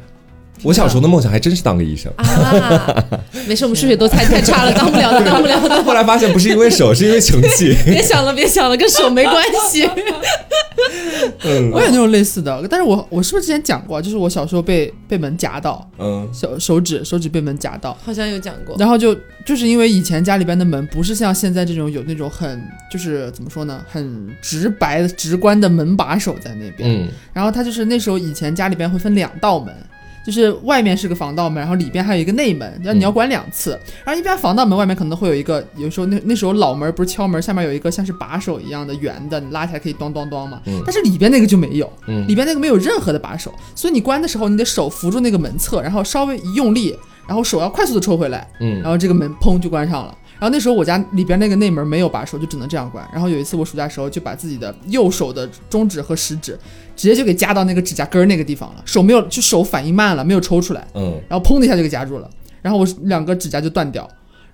我小时候的梦想还真是当个医生。啊，没事，我们数学都太太差了，当不了的，当不了的。[laughs] 后来发现不是因为手，是因为成绩。[laughs] 别想了，别想了，跟手没关系。[laughs] 嗯我有那种类似的，但是我我是不是之前讲过啊？就是我小时候被被门夹到，嗯手手指手指被门夹到，好像有讲过。然后就就是因为以前家里边的门不是像现在这种有那种很就是怎么说呢，很直白的直观的门把手在那边，嗯然后他就是那时候以前家里边会分两道门。就是外面是个防盗门，然后里边还有一个内门，然后你要关两次。然后一般防盗门外面可能会有一个，有时候那那时候老门不是敲门，下面有一个像是把手一样的圆的，你拉起来可以咚咚咚嘛。嗯但是里边那个就没有，嗯里边那个没有任何的把手，所以你关的时候，你的手扶住那个门侧，然后稍微一用力，然后手要快速的抽回来，嗯然后这个门砰就关上了。然后那时候我家里边那个内门没有把手，就只能这样关。然后有一次我暑假时候就把自己的右手的中指和食指直接就给夹到那个指甲根儿那个地方了，手没有就手反应慢了，没有抽出来，嗯，然后砰的一下就给夹住了，然后我两个指甲就断掉，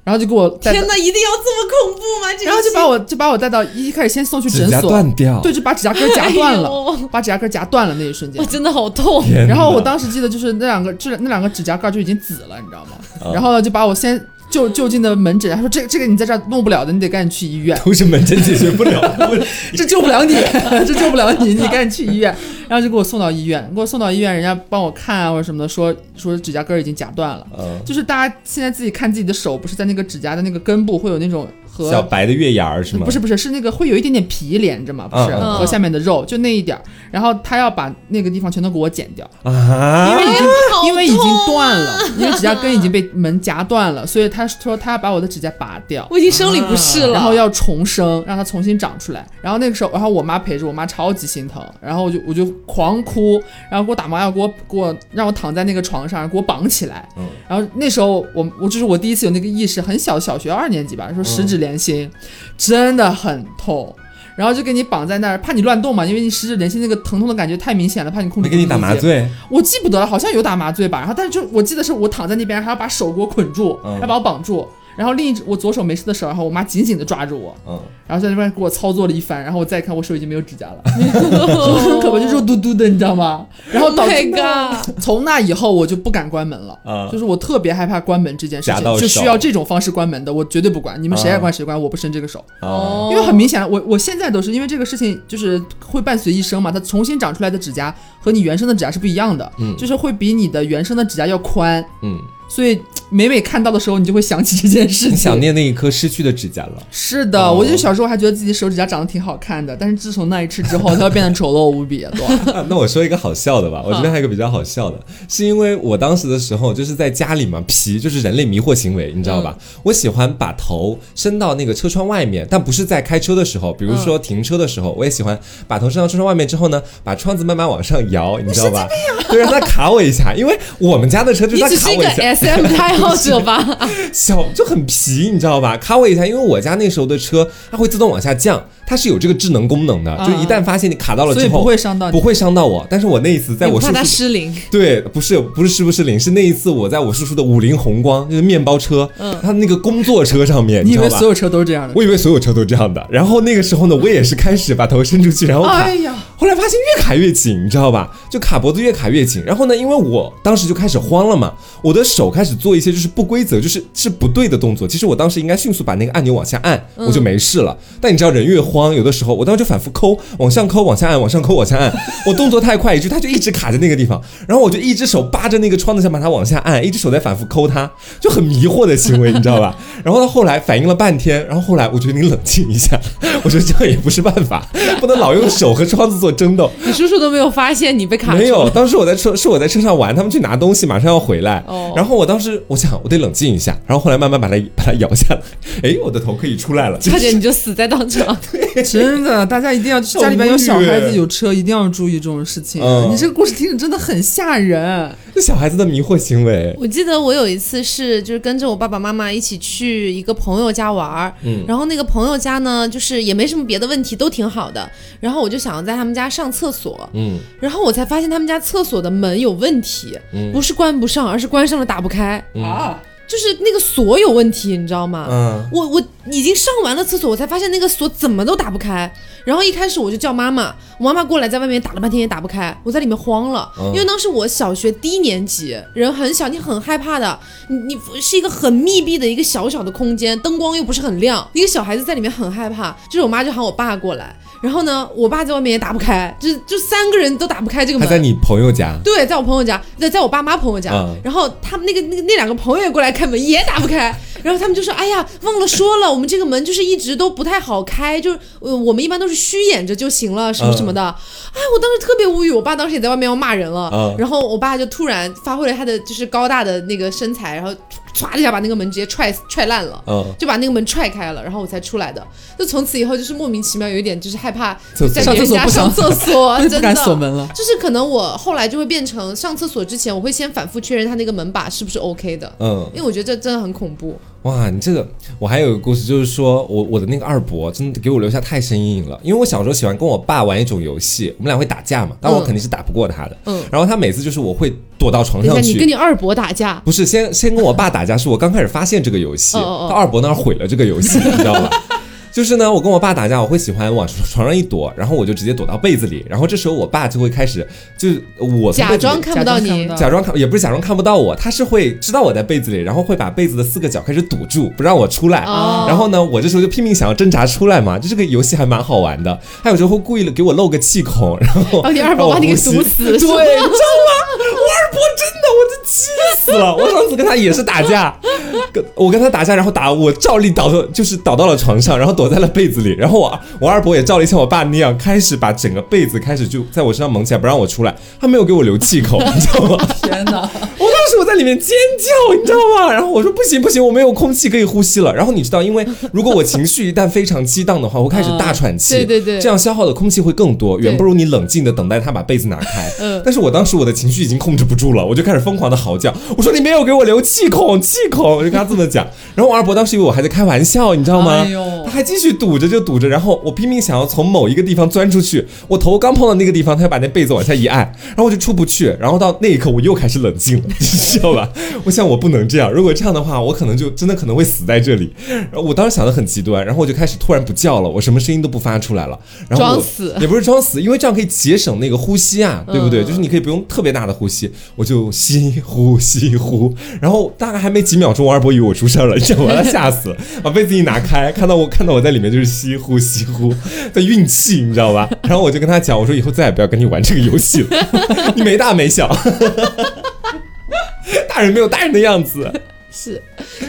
然后就给我天，哪，一定要这么恐怖吗？这个然后就把我 [laughs] 就把我带到一开始先送去诊指甲所，断掉，对，就把指甲根儿夹断了，[laughs] 哎把指甲根儿夹断了那一瞬间我。真的好痛。然后我当时记得就是那两个，这那两个指甲盖就已经紫了，你知道吗？啊然后呢，就把我先就就近的门诊，他说这个这个你在这儿弄不了的，你得赶紧去医院，[laughs] 都是门诊解决不了的。[laughs] 这救不了你，[laughs] 这救不了你，你赶紧去医院。然后就给我送到医院，给我送到医院，人家帮我看啊或者什么的，说说指甲根儿已经夹断了。嗯，就是大家现在自己看自己的手，不是在那个指甲的那个根部会有那种和小白的月牙儿是吗？不是不是，是那个会有一点点皮连着嘛，不是、和下面的肉就那一点儿，然后他要把那个地方全都给我剪掉，啊，因为已经、好因为已经断了，因为指甲根已经被门夹断了，所以他说他要把我的指甲拔掉。我已经生理不适了，然后要重生，让它重新长出来。然后那个时候，然后我妈陪着，我妈超级心疼，然后我就我就狂哭，然后给我打麻药，给我给我让我躺在那个床上，给我绑起来。嗯然后那时候我我就是我第一次有那个意识，很小，小学二年级吧，说十指连嗯心，真的很痛。然后就给你绑在那儿，怕你乱动嘛，因为你十指连心那个疼痛的感觉太明显了，怕你控制不住没给你打麻醉，我记不得了，好像有打麻醉吧。然后，但是就我记得是我躺在那边，还要把手给我捆住，嗯要把我绑住。然后另一只我左手没事的时候，然后我妈紧紧的抓住我，嗯，然后在那边给我操作了一番。然后我再看，我手已经没有指甲了，很 [laughs] 可怕，就肉嘟嘟的，你知道吗？然后导 Oh 致从那以后我就不敢关门了。啊就是我特别害怕关门这件事情，就需要这种方式关门的，我绝对不管。你们谁爱啊关谁关，我不伸这个手。哦，因为很明显，我我现在都是因为这个事情，就是会伴随一生嘛。它重新长出来的指甲和你原生的指甲是不一样的，嗯就是会比你的原生的指甲要宽，嗯，所以每每看到的时候，你就会想起这件事情。想念那一颗失去的指甲了。是的，哦我就小时候还觉得自己手指甲长得挺好看的，但是自从那一次之后，它会变得丑陋无比，对吧？啊 [laughs] 那我说一个好笑的吧，我这边还有一个比较好笑的，是因为我当时的时候就是在家里嘛，皮就是人类迷惑行为，你知道吧？我喜欢把头伸到那个车窗外面，但不是在开车的时候，比如说停车的时候，我也喜欢把头伸到车窗外面之后呢，把窗子慢慢往上摇，你知道吧？对，让它卡我一下，因为我们家的车就是它卡我一下。SM 爱好者吧？小就很皮，你知道吧？卡我一下，因为我家那时候的车它会自动往下降，它是有这个智能功能的，啊就一旦发现你卡到了所以之后，不会伤到你。不会伤到我。但是我那一次在我叔叔失灵？对，不是不是是不失灵，是那一次我在我叔叔的五菱宏光，就是面包车，他那个工作车上面，你以为所？有车都是这样的？我以为所有车都这样的，然后那个时候呢，我也是开始把头伸出去，然后卡，哎呀，后来发现越卡越紧，你知道吧？就卡脖子越卡越紧。然后呢，因为我当时就开始慌了嘛，我的手开始做一些就是不规则，就是是不对的动作。其实我当时应该迅速把那个按钮往下按，我就没事了。但你知道人越慌，有的时候我当时就反复抠，往上抠，往下按，往上抠，往下按。我动作太快，以至于它就一直卡在那个地方。然后我就一只手扒着那个窗子想把它往下按，一只手在反复抠它，就很迷惑的行为，你知道吧？然后到后来反应了半天，然后后来我觉得你冷静一下，我说这样也不是办法，不能老用手和窗子做争斗。你叔叔都没有发现你被卡住？没有，当时我在车，是我在车上玩，他们去拿东西，马上要回来。哦然后我当时我想，我得冷静一下，然后后来慢慢把它把它摇下来，哎，我的头可以出来了。差点你就死在当场。[laughs] [laughs] 真的，大家一定要家里边有小孩子有车，一定要注意这种事情。嗯。你这个故事听着真的很吓人。这小孩子的迷惑行为，我记得我有一次是就是跟着我爸爸妈妈一起去一个朋友家玩儿，嗯。然后那个朋友家呢，就是也没什么别的问题，都挺好的。然后我就想要在他们家上厕所，嗯。然后我才发现他们家厕所的门有问题，嗯。不是关不上，而是关上了打不开，啊，就是那个锁有问题，你知道吗？嗯，我我已经上完了厕所，我才发现那个锁怎么都打不开。然后一开始我就叫妈妈，我妈妈过来，在外面打了半天也打不开，我在里面慌了，嗯。因为当时我小学低年级，人很小，你很害怕的，你你是一个很密闭的一个小小的空间，灯光又不是很亮，一个小孩子在里面很害怕，就是我妈就喊我爸过来，然后呢，我爸在外面也打不开，就是就三个人都打不开这个门。他在你朋友家，对，在我朋友家，在在我爸妈朋友家，嗯然后他们那个那个那两个朋友也过来开门，也打不开，然后他们就说：“哎呀，忘了说了，我们这个门就是一直都不太好开，就是呃我们一般都是虚掩着就行了，什么什么的。哎，我当时特别无语，我爸当时也在外面要骂人了，嗯。然后我爸就突然发挥了他的就是高大的那个身材，然后唰一下把那个门直接踹踹烂了。嗯，就把那个门踹开了，然后我才出来的。就从此以后，就是莫名其妙有一点就是害怕在别人家上上厕所，[laughs] 真的不敢锁门了。就是可能我后来就会变成上厕所之前，我会先反复确认他那个门把是不是 OK 的，嗯，因为我觉得这真的很恐怖。哇，你这个我还有一个故事，就是说我我的那个二伯真的给我留下太深阴影了，因为我小时候喜欢跟我爸玩一种游戏，我们俩会打架嘛，但我嗯肯定是打不过他的，嗯，然后他每次就是我会躲到床上去你跟。你二伯打架，不是先先跟我爸打架，是我刚开始发现这个游戏，到二伯那儿毁了这个游戏，你知道吧？就是呢，我跟我爸打架，我会喜欢往床上一躲，然后我就直接躲到被子里，然后这时候我爸就会开始，就是我假装看不到你假装看也不是假装看不到我，他是会知道我在被子里，然后会把被子的四个角开始堵住，不让我出来。哦然后呢，我这时候就拼命想要挣扎出来嘛，就这个游戏还蛮好玩的。他有时候会故意的给我露个气孔，然后把你二伯把你给堵死，对，你知道吗吗？我二伯真的，我就气死了。我上次跟他也是打架，跟我跟他打架，然后打我照例倒到就是倒到了床上，然后躲在了被子里，然后我我二伯也照了一下我爸那样，开始把整个被子开始就在我身上蒙起来，不让我出来。他没有给我留气口，你知道吗？[laughs] 天哪！在里面尖叫，你知道吗？然后我说不行不行，我没有空气可以呼吸了。然后你知道，因为如果我情绪一旦非常激荡的话，我会开始大喘气，对对对这样消耗的空气会更多，远不如你冷静的等待他把被子拿开。嗯但是我当时我的情绪已经控制不住了，我就开始疯狂的嚎叫，我说你没有给我留气孔，气孔，我就跟他这么讲。然后我二伯当时以为我还在开玩笑，你知道吗？他还继续堵着就堵着，然后我拼命想要从某一个地方钻出去，我头刚碰到那个地方，他就把那被子往下一按，然后我就出不去，然后到那一刻我又开始冷静了，你知道吧？[laughs] 我想我不能这样，如果这样的话，我可能就真的可能会死在这里。然后我当时想的很极端，然后我就开始突然不叫了，我什么声音都不发出来了，然后装死也不是装死，因为这样可以节省那个呼吸啊，对不对？嗯就是你可以不用特别大的呼吸，我就吸呼吸呼，然后大概还没几秒钟，王二伯以为我出事儿了，你知道吗？[laughs] 他吓死了，把被子一拿开，看到我看到我在里面就是吸呼吸呼在运气，你知道吧？然后我就跟他讲，我说以后再也不要跟你玩这个游戏了，[laughs] 你没大没小，[laughs] 大人没有大人的样子。[laughs] 是。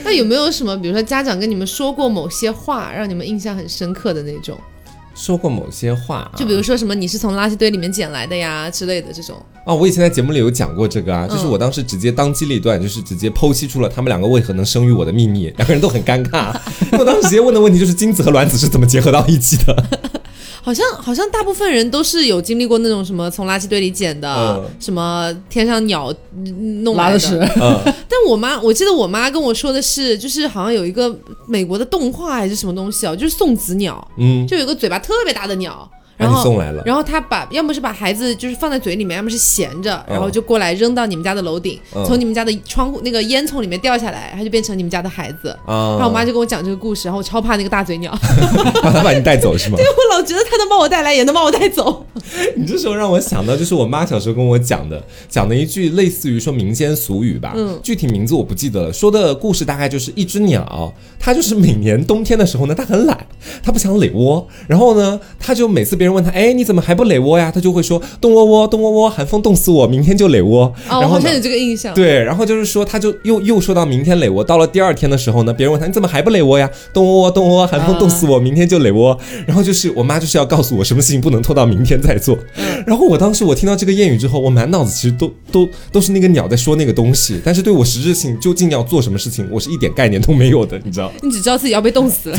那有没有什么，比如说家长跟你们说过某些话，让你们印象很深刻的那种？说过某些话、啊，就比如说什么你是从垃圾堆里面捡来的呀之类的这种。啊，我以前在节目里有讲过这个啊，就是嗯我当时直接当机立断，就是直接剖析出了他们两个为何能生育我的秘密，两个人都很尴尬。[laughs] 我当时直接问的问题就是精子和卵子是怎么结合到一起的。好像好像大部分人都是有经历过那种什么从垃圾堆里捡的，嗯。什么天上鸟嗯弄来的。拉的屎，嗯，[laughs] 但我妈，我记得我妈跟我说的是，就是好像有一个美国的动画还是什么东西哦，就是送子鸟，嗯，就有一个嘴巴特别大的鸟，把然后你送来了。然后他把要么是把孩子就是放在嘴里面，要么是衔着，嗯然后就过来扔到你们家的楼顶，嗯从你们家的窗户那个烟囱里面掉下来，他就变成你们家的孩子。啊，然后我妈就跟我讲这个故事，然后我超怕那个大嘴鸟，[laughs] 把他把你带走是吗？对我老觉得他能把我带来，也能把我带走。[laughs] 你这时候让我想到，就是我妈小时候跟我讲的，讲的一句类似于说民间俗语吧，嗯具体名字我不记得了。说的故事大概就是一只鸟，它就是每年冬天的时候呢，它很懒，它不想垒窝，然后呢，它就每次别人问他，哎，你怎么还不垒窝呀？他就会说，冻窝窝，冻窝窝，寒风冻死我，明天就垒窝。哦，我然后呢好像有这个印象。对，然后就是说，他就又又说到明天垒窝，到了第二天的时候呢，别人问他你怎么还不垒窝呀？冻窝窝，冻窝窝，寒风冻死我，明天就垒窝。然后就是我妈就是要告诉我什么事情不能拖到明天再做。然后我当时我听到这个谚语之后，我满脑子其实都都都是那个鸟在说那个东西，但是对我实质性究竟要做什么事情，我是一点概念都没有的，你知道？你只知道自己要被冻死了。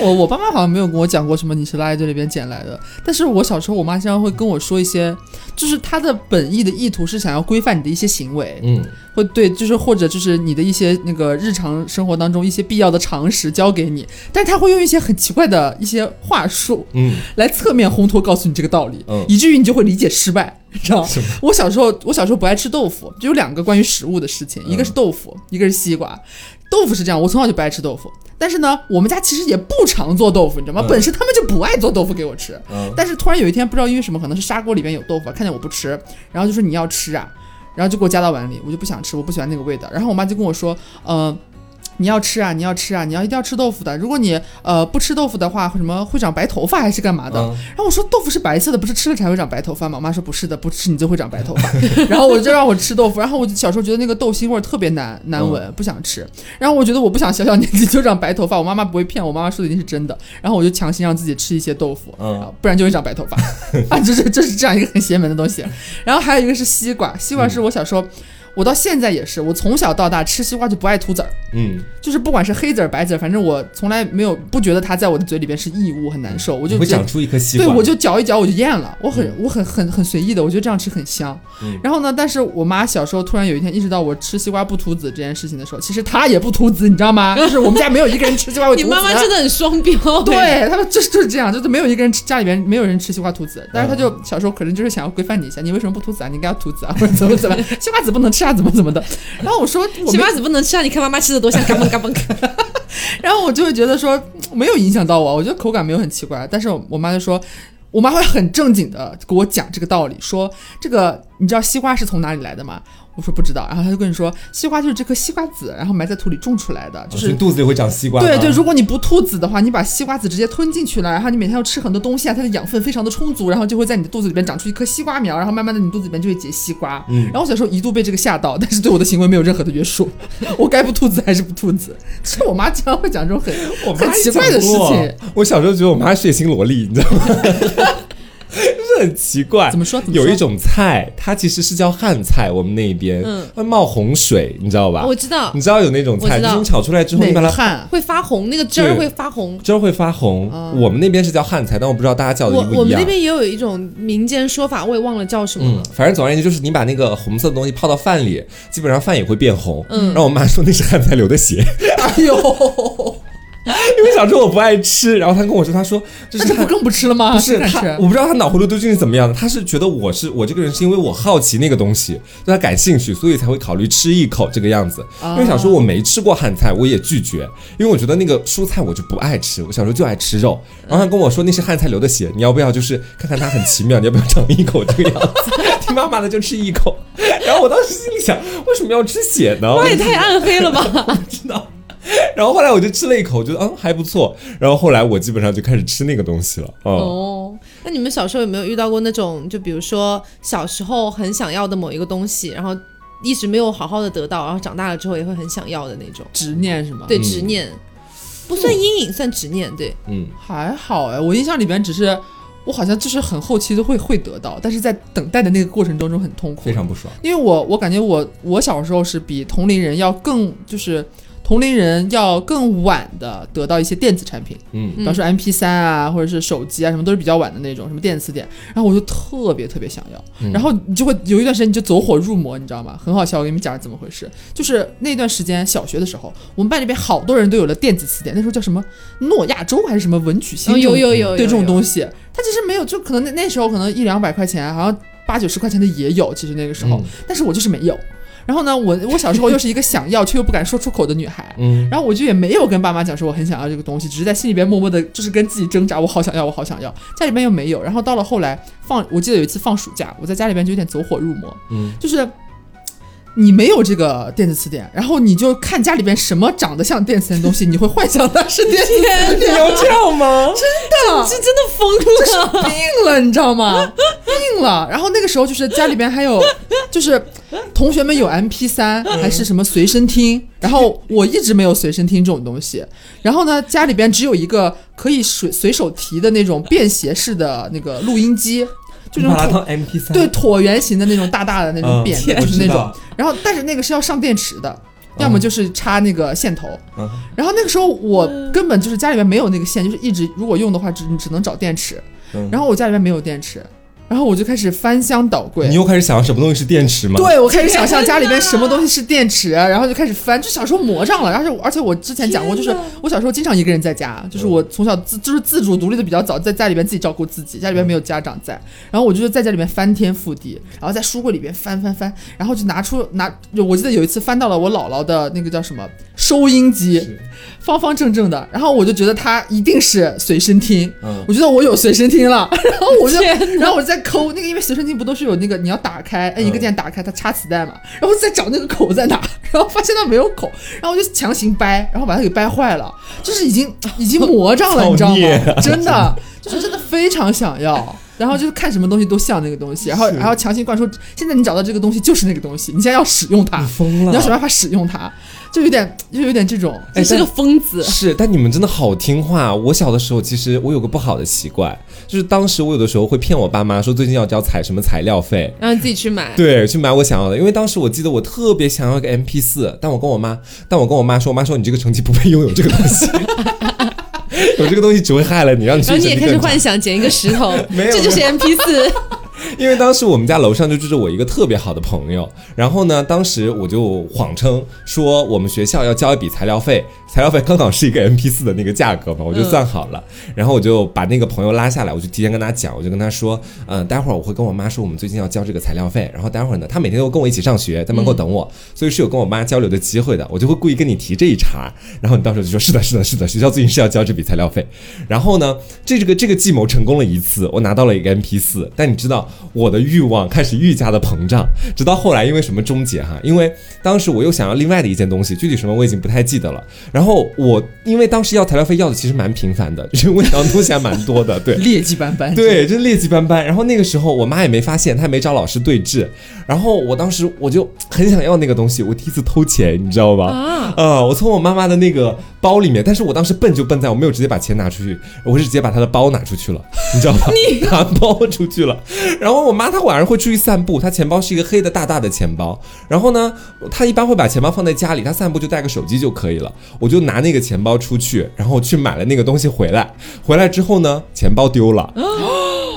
我我爸妈好像没有跟我讲过什么你是垃圾堆里边捡来的，但是我小时候我妈经常会跟我说一些，就是她的本意的意图是想要规范你的一些行为，嗯，会对，就是或者就是你的一些那个日常生活当中一些必要的常识教给你，但是她会用一些很奇怪的一些话术，嗯，来侧面烘托告诉你这个道理，嗯以至于你就会理解失败，你知道？我小时候我小时候不爱吃豆腐，就有两个关于食物的事情，一个是豆腐，一个是西瓜。豆腐是这样，我从小就不爱吃豆腐，但是呢，我们家其实也不常做豆腐，你知道吗？嗯本身他们就不爱做豆腐给我吃，嗯，但是突然有一天不知道因为什么，可能是砂锅里边有豆腐，看见我不吃，然后就说你要吃啊，然后就给我夹到碗里，我就不想吃，我不喜欢那个味道。然后我妈就跟我说，呃。你要吃啊，你要吃啊，你要一定要吃豆腐的。如果你呃不吃豆腐的话，什么会长白头发还是干嘛的？嗯然后我说豆腐是白色的，不是吃了才会长白头发吗？我妈说不是的，不吃你就会长白头发。[laughs] 然后我就让我吃豆腐，然后我就小时候觉得那个豆腥味儿特别难难闻，不想吃。然后我觉得我不想小小年纪就长白头发，我妈妈不会骗我，妈妈说的一定是真的。然后我就强行让自己吃一些豆腐，嗯啊不然就会长白头发 [laughs] 啊，这是这是这样一个很邪门的东西。然后还有一个是西瓜，西瓜是我小时候。我到现在也是，我从小到大吃西瓜就不爱吐籽儿，嗯，就是不管是黑籽儿白籽儿，反正我从来没有不觉得它在我的嘴里边是异物，很难受，我就会长出一颗西瓜。对，我就嚼一嚼我就咽了，我很、我很很很随意的，我觉得这样吃很香。嗯然后呢，但是我妈小时候突然有一天意识到我吃西瓜不吐籽这件事情的时候，其实她也不吐籽，你知道吗？就是我们家没有一个人吃西瓜会 [laughs] 吐籽。你妈妈真的很双标、哎，对他们就是就是这样，就是没有一个人吃家里边没有人吃西瓜吐籽，但是他就小时候可能就是想要规范你一下，你为什么不吐籽啊？你应该要吐籽啊，或者怎么怎么，[laughs] 西瓜籽不能吃啊，怎么怎么的。然后我说我没西瓜籽不能吃啊！你看妈妈吃的多香嘎嘣嘎嘣。然后我就会觉得说没有影响到我，我觉得口感没有很奇怪，但是我我妈就说。我妈会很正经的给我讲这个道理，说这个你知道西瓜是从哪里来的吗？我说不知道，然后他就跟你说，西瓜就是这颗西瓜籽，然后埋在土里种出来的，就是肚子里会长西瓜。对对，如果你不吐籽的话，你把西瓜籽直接吞进去了，然后你每天要吃很多东西啊，它的养分非常的充足，然后就会在你的肚子里边长出一颗西瓜苗，然后慢慢的你肚子里边就会结西瓜。嗯然后我小时候一度被这个吓到，但是对我的行为没有任何的约束，[laughs] 我该不吐籽还是不吐籽。是我妈经常会讲这种很很奇怪的事情。我小时候觉得我妈血腥萝莉，你知道吗？[laughs] 就是很奇怪。怎么说么说有一种菜，它其实是叫旱菜，我们那边，嗯会冒洪水，你知道吧？我知道你知道有那种菜，就是你炒出来之后，你把它？会发红，那个汁儿会发红。汁儿会发红。我们那边是叫旱菜，但我不知道大家叫的不一样。我们那边也有一种民间说法，我也忘了叫什么嗯了。，反正总而言之，就是你把那个红色的东西泡到饭里，基本上饭也会变红。嗯然后我妈说那是旱菜流的血，[laughs] 哎呦，[laughs] 因为小时候我不爱吃，然后他跟我说，他说就是汉那这不更不吃了吗？不是他，我不知道他脑回路究竟是怎么样的。他是觉得我是我这个人是因为我好奇那个东西，对他感兴趣，所以才会考虑吃一口这个样子。啊因为小时候我没吃过汉菜，我也拒绝，因为我觉得那个蔬菜我就不爱吃，我小时候就爱吃肉。然后他跟我说那是汉菜流的血，你要不要就是看看它很奇妙，你要不要尝一口这个样子？[laughs] 听妈妈的就吃一口。[laughs] 然后我当时心里想，为什么要吃血呢？那也太暗黑了吧！不知道。然后后来我就吃了一口，觉得嗯还不错。然后后来我基本上就开始吃那个东西了。哦，哦，那你们小时候有没有遇到过那种，就比如说小时候很想要的某一个东西，然后一直没有好好的得到，然后长大了之后也会很想要的那种？执念是吗？对，嗯执念，不算阴影，算执念。对，嗯，还好哎，我印象里边只是我好像就是很后期都会会得到，但是在等待的那个过程当中很痛苦，非常不爽。因为我我感觉我我小时候是比同龄人要更就是同龄人要更晚的得到一些电子产品，嗯。比方说 MP 三啊，或者是手机啊，什么都是比较晚的那种，什么电子词典，然后我就特别特别想要，嗯。然后你就会有一段时间你就走火入魔，你知道吗？很好笑，我给你们讲怎么回事，就是那段时间小学的时候，我们班里边好多人都有了电子词典，那时候叫什么？诺亚舟还是什么文曲星？哦，有有有有对这种，东西，它其实没有，就可能那那时候可能一两百块钱，好像八九十块钱的也有，其实那个时候，嗯。但是我就是没有。然后呢，我我小时候又是一个想要却又不敢说出口的女孩，嗯，然后我就也没有跟爸妈讲说我很想要这个东西，只是在心里边默默的，就是跟自己挣扎，我好想要，我好想要。家里边又没有，然后到了后来放，我记得有一次放暑假，我在家里边就有点走火入魔，嗯，就是。你没有这个电子词典，然后你就看家里边什么长得像电子词典的东西，你会幻想它是电子词典。[laughs] 你要这样吗？真的这真的疯了。这是病了，你知道吗？病了。然后那个时候就是家里边还有，就是同学们有 MP 三还是什么随身听，然后我一直没有随身听这种东西。然后呢，家里边只有一个可以随随手提的那种便携式的那个录音机，就那种椭把它当 MP 三，对椭圆形的那种大大的那种嗯扁的，天就是那种。然后但是那个是要上电池的。要么就是插那个线头，嗯。然后那个时候我根本就是家里面没有那个线，就是一直如果用的话只只能找电池，嗯。然后我家里面没有电池，然后我就开始翻箱倒柜你。又开始想什么东西是电池吗？，对，我开始想象家里边什么东西是电池，然后就开始翻，就小时候魔障了。然后而且我之前讲过，就是我小时候经常一个人在家，就是我从小自就是自主独立的比较早，在家里边自己照顾自己，家里边没有家长在，然后我就是在家里面翻天覆地，然后在书柜里边翻翻翻，然后就拿出拿，我记得有一次翻到了我姥姥的那个叫什么收音机，方方正正的，然后我就觉得它一定是随身听，嗯。我觉得我有随身听了，[laughs] 然后我就然后我在抠那个，因为随身听不都是有那个你要打开，按一个键打开它插磁带嘛，然后再找那个口在哪，然后发现它没有口，然后我就强行掰，然后把它给掰坏了，就是已经已经魔障了，你知道吗？[laughs] 真的就是真的非常想要。然后就是看什么东西都像那个东西，然后是然后强行灌输，现在你找到这个东西就是那个东西，你现在要使用它你，疯了，你要想办法使用它，就有点就有点这种，哎你是个疯子。是，但你们真的好听话。我小的时候，其实我有个不好的习惯，就是当时我有的时候会骗我爸妈说最近要交采什么材料费，然后你自己去买，对，去买我想要的。因为当时我记得我特别想要一个 MP 四，但我跟我妈，但我跟我妈说，我妈说你这个成绩不配拥有这个东西，[laughs] 有这个东西只会害了你，让你学然后你也开始幻想捡一个石头，[laughs] 没有这就是 MP 四。因为当时我们家楼上就住着我一个特别好的朋友，然后呢，当时我就谎称说我们学校要交一笔材料费，材料费刚好是一个 MP 四的那个价格嘛，我就算好了，然后我就把那个朋友拉下来，我就提前跟他讲，我就跟他说，嗯、待会儿我会跟我妈说我们最近要交这个材料费，然后待会儿呢，他每天都跟我一起上学，在门口等我，所以是有跟我妈交流的机会的，我就会故意跟你提这一茬，然后你到时候就说是的，是的，是的，学校最近是要交这笔材料费，然后呢，这个这个计谋成功了一次，我拿到了一个 MP 四，但你知道我的欲望开始愈加的膨胀，直到后来因为什么终结哈？因为当时我又想要另外的一件东西，具体什么我已经不太记得了。然后我因为当时要材料费要的其实蛮频繁的，[laughs] 就是我想要的东西还蛮多的，对。[laughs] 劣迹斑斑。对，真劣迹斑斑。然后那个时候我妈也没发现，她也没找老师对峙。然后我当时我就很想要那个东西，我第一次偷钱，你知道吧？啊呃、我从我妈妈的那个包里面，但是我当时笨就笨在我没有直接把钱拿出去，我是直接把她的包拿出去了，你知道吗？[laughs] 你拿包出去了。然后我妈她晚上会出去散步，她钱包是一个黑的大大的钱包。然后呢，她一般会把钱包放在家里，她散步就带个手机就可以了。我就拿那个钱包出去，然后去买了那个东西回来。回来之后呢，钱包丢了。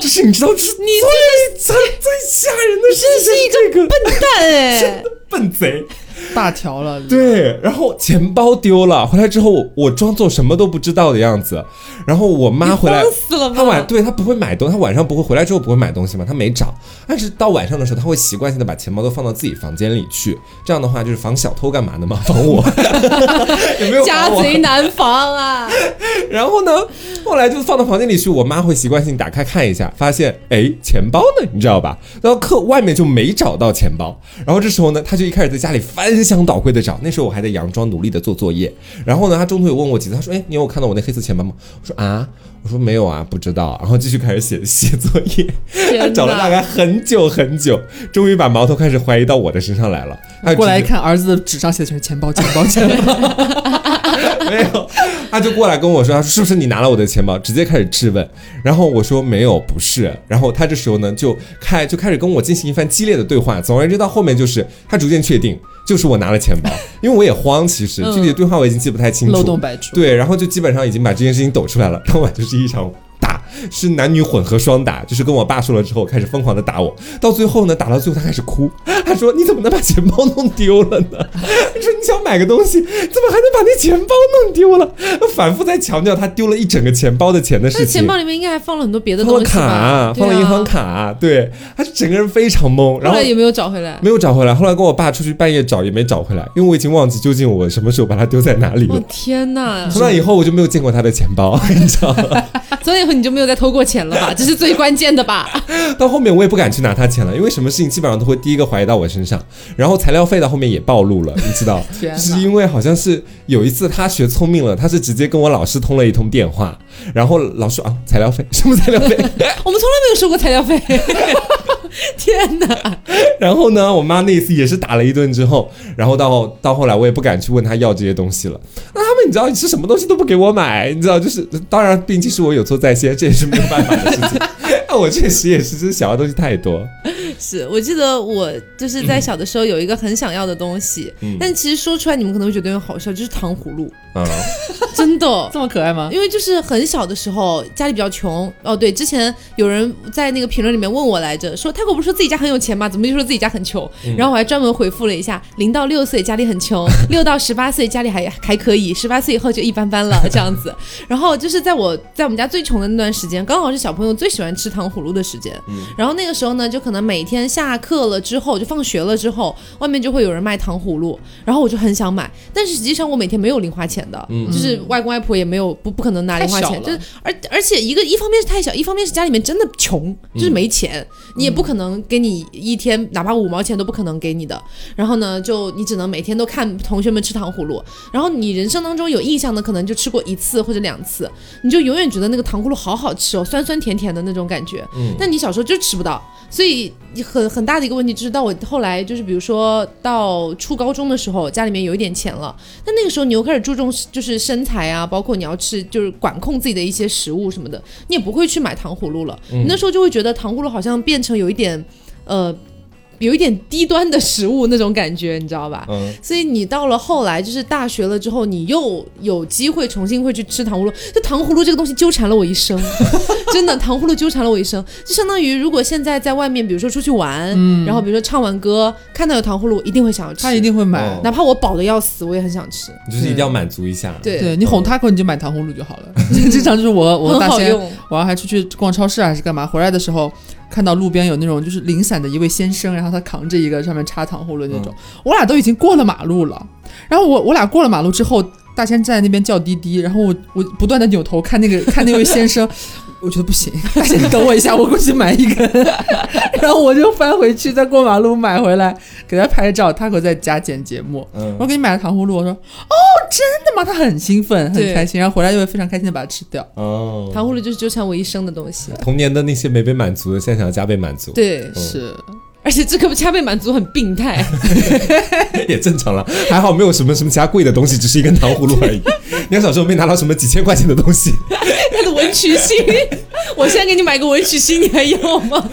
这是你知道，这是你最最最吓人的事情，这是一这个笨蛋 [laughs] 哎！笨贼。[laughs] 大条了。对，然后钱包丢了，回来之后我我装作什么都不知道的样子，然后我妈回来了？她晚对她不会买东，她晚上不会回来之后不会买东西嘛，她没找，但是到晚上的时候，她会习惯性的把钱包都放到自己房间里去，这样的话就是防小偷干嘛的嘛，防我，[laughs] 有没有家？贼难防啊！然后呢，后来就放到房间里去，我妈会习惯性打开看一下，发现哎钱包呢，你知道吧？然后客外面就没找到钱包，然后这时候呢，她就一开始在家里翻箱倒柜的找，那时候我还在佯装努力的做作业，然后呢，他中途有问我几次，他说哎你有看到我那黑色钱包吗？我说啊。我说没有啊，不知道，然后继续开始写写作业，他找了大！概很久很久，终于把矛头开始怀疑到我的身上来了。他过来一看，儿子的纸上写的全是钱包，钱包，钱包。[laughs] 没有，他就过来跟我说，他说是不是你拿了我的钱包？直接开始质问，然后我说没有，不是。然后他这时候呢就开就开始跟我进行一番激烈的对话。总而言之，到后面就是他逐渐确定就是我拿了钱包，因为我也慌，其实具体的对话我已经记不太清楚。漏洞百出。对，然后就基本上已经把这件事情抖出来了，当晚就是一场打，是男女混合双打，就是跟我爸说了之后开始疯狂的打我，到最后呢，打到最后他开始哭，[laughs] 他说你怎么能把钱包弄丢了呢？[laughs] 他说你想买个东西，怎么还能把那钱包弄丢了？[laughs] 反复在强调他丢了一整个钱包的钱的事情。那钱包里面应该还放了很多别的东？卡，啊放了银行。卡，对，他整个人非常懵，然后后来有没有找回来？没有找回来。后来跟我爸出去半夜找也没找回来，因为我已经忘记究竟我什么时候把它丢在哪里我了。天哪！从那以后我就没有见过他的钱包，你知道吗？从那以后你就没有再偷过钱了吧？[laughs] 这是最关键的吧？[laughs] 到后面我也不敢去拿他钱了，因为什么事情基本上都会第一个怀疑到我身上。然后材料费到后面也暴露了，你知道，[laughs] 就是因为好像是有一次他学聪明了，他是直接跟我老师通了一通电话，然后老师说啊材料费什么材料费？我们从来没有收过材料费。天哪！然后呢，我妈那一次也是打了一顿之后，然后到到后来我也不敢去问他要这些东西了。那他们你知道你是什么东西都不给我买，你知道就是当然毕竟是我有错在先，这也是没有办法的事情。那 [laughs] 我确实也是，就是想要的东西太多。[laughs] 是我记得我就是在小的时候有一个很想要的东西，嗯但其实说出来你们可能会觉得有点好笑，就是糖葫芦，嗯，[laughs] 真的。这么可爱吗？因为就是很小的时候，家里比较穷哦。对，之前有人在那个评论里面问我来着，说泰国不是说自己家很有钱吗？怎么就说自己家很穷？然后我还专门回复了一下，零到六岁家里很穷，[laughs] 六到十八岁家里还还可以，十八岁以后就一般般了这样子。然后就是在我在我们家最穷的那段时间，刚好是小朋友最喜欢吃糖葫芦的时间。然后那个时候呢，就可能每天下课了之后，就放学了之后，外面就会有人卖糖葫芦，然后我就很想买，但是实际上我每天没有零花钱的，就是外公外婆也没有不不可能拿零花钱，就是而而且一个一方面是太小，一方面是家里面真的穷，就是没钱，你也不可能给你一天哪怕五毛钱都不可能给你的。然后呢，就你只能每天都看同学们吃糖葫芦，然后你人生当中有印象的可能就吃过一次或者两次，你就永远觉得那个糖葫芦好好吃哦，酸酸甜甜的那种感觉。嗯。但你小时候就吃不到，所以很很大的一个问题就是到我后来就是比如说到初高中的时候，家里面有一点钱了，但那个时候你又开始注重就是身材啊，包括你要吃就是管控自己的一些食物什么的，你也不会去买糖葫芦了。你那时候就会觉得糖葫芦好像变成有一点呃。有一点低端的食物那种感觉，你知道吧？嗯，所以你到了后来，就是大学了之后，你又有机会重新会去吃糖葫芦。这糖葫芦这个东西纠缠了我一生，[laughs] 真的，糖葫芦纠缠了我一生。就相当于如果现在在外面，比如说出去玩，然后比如说唱完歌，看到有糖葫芦，一定会想要吃。他一定会买哦。哪怕我饱的要死，我也很想吃。就是一定要满足一下。对，对你哄 taco 你就买糖葫芦就好了。[laughs] 经常就是我我大仙。晚上还出去逛超市还是干嘛，回来的时候看到路边有那种就是零散的一位先生，然后他扛着一个上面插糖葫芦那种，我俩都已经过了马路了，然后我我俩过了马路之后，大仙站在那边叫滴滴，然后我我不断的扭头看那个看那位先生。我觉得不行，你 [laughs] 等我一下，我过去买一根，然后我就翻回去，再过马路买回来给他拍照。他可在家剪节目，嗯。我给你买了糖葫芦，我说哦，真的吗？他很兴奋，很开心，然后回来就会非常开心的把它吃掉。哦，糖葫芦就是纠缠我一生的东西。童年的那些没被满足的，现在想要加倍满足，对，嗯。是，而且这个加倍满足很病态。[laughs] 也正常了。还好没有什么什么其他贵的东西，只是一根糖葫芦而已。[laughs] 你要小时候没拿到什么几千块钱的东西，他的文曲星，[laughs] 我现在给你买个文曲星，你还要吗？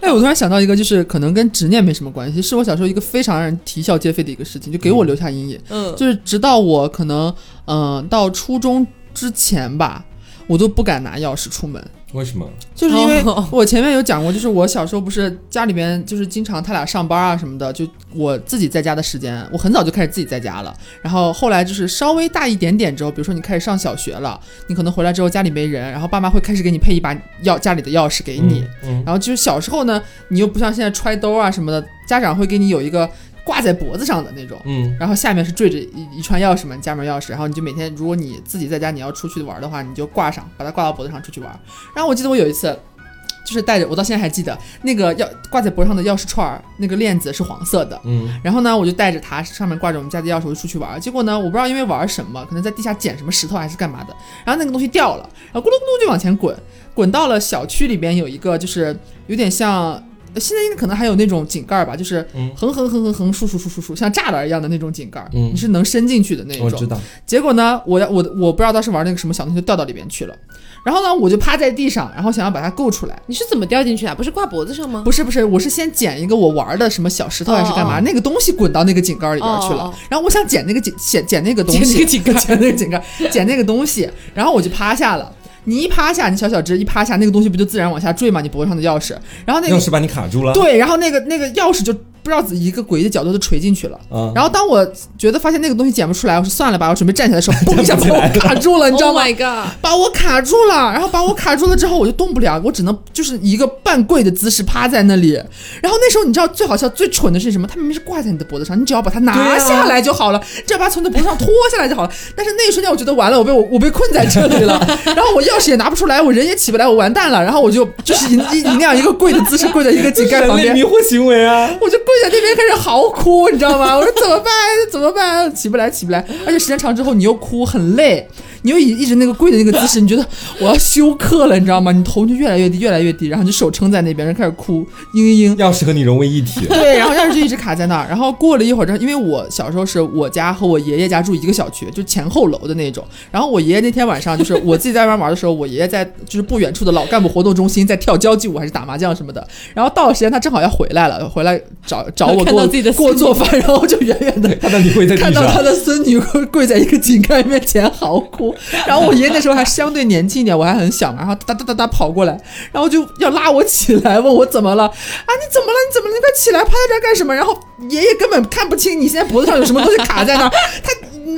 哎，我突然想到一个，就是可能跟执念没什么关系，是我小时候一个非常让人啼笑皆非的一个事情，就给我留下阴影。嗯，就是直到我可能嗯、呃到初中之前吧，我都不敢拿钥匙出门。为什么？就是因为哦我前面有讲过，就是我小时候不是家里边就是经常他俩上班啊什么的，就我自己在家的时间，我很早就开始自己在家了。然后后来就是稍微大一点点之后，比如说你开始上小学了，你可能回来之后家里没人，然后爸妈会开始给你配一把钥家里的钥匙给你。嗯，然后就是小时候呢，你又不像现在揣兜啊什么的，家长会给你有一个挂在脖子上的那种。嗯然后下面是坠着一一串钥匙嘛，家门钥匙。然后你就每天，如果你自己在家你要出去玩的话，你就挂上，把它挂到脖子上出去玩。然后我记得我有一次，就是带着，我到现在还记得那个钥挂在脖上的钥匙串儿，那个链子是黄色的。嗯然后呢，我就带着它，上面挂着我们家的钥匙，我就出去玩。结果呢，我不知道因为玩什么，可能在地下捡什么石头还是干嘛的，然后那个东西掉了，然后咕噜咕噜就往前滚，滚到了小区里边有一个就是有点像。现在应该可能还有那种井盖吧，就是嗯横横横横横竖竖竖竖竖，像栅栏一样的那种井盖，嗯你是能伸进去的那种。我知道。结果呢，我要我我不知道当时玩那个什么小东西掉到里边去了，然后呢，我就趴在地上，然后想要把它够出来。你是怎么掉进去啊？不是挂脖子上吗？不是不是，我是先捡一个我玩的什么小石头还是干嘛，哦哦那个东西滚到那个井盖里边去了。哦哦哦然后我想捡那个井捡捡那个东西，捡那个井盖 [laughs] 捡那个井盖，捡那个东西，然后我就趴下了。你一趴下，你小小只一趴下，那个东西不就自然往下坠吗？你脖子上的钥匙，然后那个钥匙把你卡住了。对，然后那个那个钥匙就不知道以一个诡异的角度就垂进去了。啊，然后当我觉得发现那个东西捡不出来，我说算了吧，我准备站起来的时候，嘣一下把我卡住了，你知道 [laughs] Oh 吗？my [laughs] god！把我卡住了，然后把我卡住了之后，我就动不了，我只能就是一个半跪的姿势趴在那里。然后那时候你知道最好笑、最蠢的是什么？它明明是挂在你的脖子上，你只要把它拿下来就好了，只要把它从你的脖子上脱下来就好了。但是那一瞬间，我觉得完了，我被我我被困在这里了，然后我钥匙也拿不出来，我人也起不来，我完蛋了。然后我就就是以以以那样一个跪的姿势跪在一个井盖旁边迷，惑行为啊！我就跪就在那边开始嚎哭，你知道吗？我说怎么办？怎么办？起不来，起不来。而且时间长之后，你又哭，很累。你就一一直那个跪的那个姿势，你觉得我要休克了，你知道吗？你头就越来越低，越来越低，然后你就手撑在那边，然后开始哭，嘤嘤嘤。钥匙和你融为一体。对，然后钥匙就一直卡在那儿。然后过了一会儿之后，因为我小时候是我家和我爷爷家住一个小区，就前后楼的那种。然后我爷爷那天晚上就是我自己在外面玩的时候，我爷爷在就是不远处的老干部活动中心在跳交际舞还是打麻将什么的。然后到了时间，他正好要回来了，回来找找我给 [laughs] 我看到自己的给我做饭，然后就远远的 [laughs] 看到你跪在地看到他，的孙女跪跪在一个井盖面前嚎哭，然后我爷爷那时候还相对年轻一点，我还很小嘛，然后哒哒哒哒跑过来，然后就要拉我起来，问我怎么了啊？你怎么了？你怎么了？你快起来，趴在这儿干什么？然后爷爷根本看不清你现在脖子上有什么东西卡在那儿，他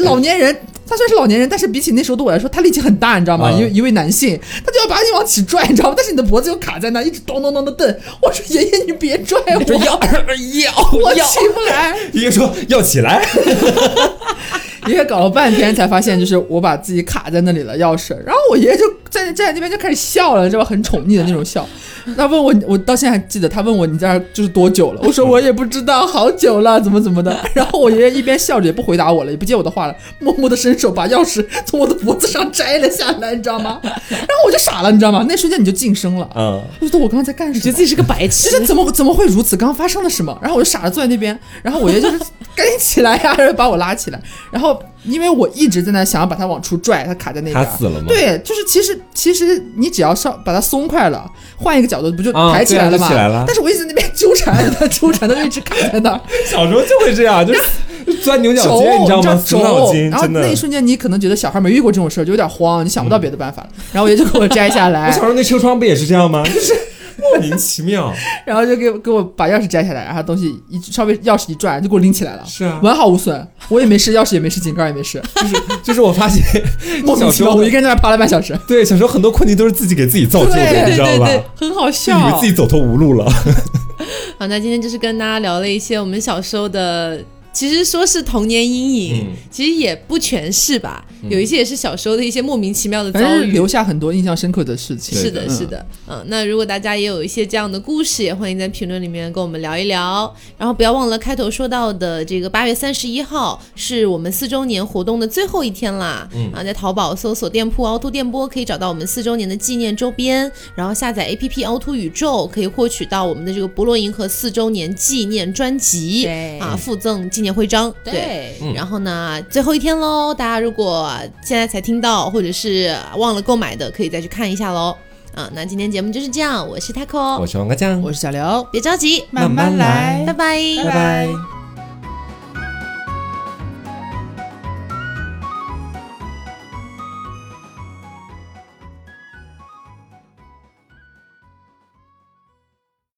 老年人。他虽然是老年人，但是比起那时候的我来说，他力气很大，你知道吗？嗯一位一位男性，他就要把你往起拽，你知道吗？但是你的脖子又卡在那儿，一直咚咚咚的蹬。我说爷爷，你别拽我，说要要我，起不来。爷爷说要起来，[laughs] 爷爷搞了半天才发现，就是我把自己卡在那里了钥匙，然后我爷爷就站站在那边就开始笑了，你知道吧？很宠溺的那种笑。他问我，我到现在还记得，他问我你在这儿就是多久了？我说我也不知道，好久了，怎么怎么的。[laughs] 然后我爷爷一边笑着也不回答我了，也不接我的话了，默默的伸手把钥匙从我的脖子上摘了下来，你知道吗？[laughs] 然后我就傻了，你知道吗？那瞬间你就晋升了，嗯，我觉得我刚刚在干什么？觉得自己是个白痴这。怎么怎么会如此？刚刚发生了什么？然后我就傻了坐在那边，然后我爷就是 [laughs] 赶紧起来呀，然后把我拉起来。然后因为我一直在那想要把它往出拽，它卡在那边。他死了吗？对，就是其实其实你只要稍把它松快了，换一个角度不就啊抬起来了吗？对啊起来了但是我一直在那边纠缠，它纠缠的就一直卡在那儿。小时候就会这样，就是钻牛角，尖，你知道吗？死轴脑筋，然后那一。瞬间，你可能觉得小孩没遇过这种事儿，就有点慌，你想不到别的办法了。然后我爷就给我摘下来 [laughs] 我小，时候那车窗不也是这样吗？[laughs] 就是 [laughs] 莫名其妙。然后就给我给我把钥匙摘下来，然后东西一稍微钥匙一转，就给我拎起来了。是啊，完好无损，我也没事，钥匙也没事，井盖也没事，[laughs] 就是就是我发现 [laughs] 莫名其妙，小时候我一个人在那趴了半小时。对小时候很多困境都是自己给自己造就的，你知道吧？很好就笑。以为自己走投无路了。好，那今天就是跟大家聊了一些我们小时候的。其实说是童年阴影，嗯其实也不全是吧，有一些也是小时候的一些莫名其妙的遭遇。留下很多印象深刻的事情。是的，嗯是的，嗯，那如果大家也有一些这样的故事，也欢迎在评论里面跟我们聊一聊。然后不要忘了开头说到的这个八月三十一号是我们四周年活动的最后一天啦。嗯，啊，在淘宝搜索店铺凹凸电波，可以找到我们四周年的纪念周边，然后下载 APP 凹凸宇宙，可以获取到我们的这个博洛银河四周年纪念专辑。对啊，附赠纪念徽章。对。然后呢，最后一天喽，大家如果现在才听到，或者是忘了购买的，可以再去看一下喽。啊，那今天节目就是这样，我是 Taco，我是王哥酱，我是小刘，别着急，慢慢来拜拜，拜拜。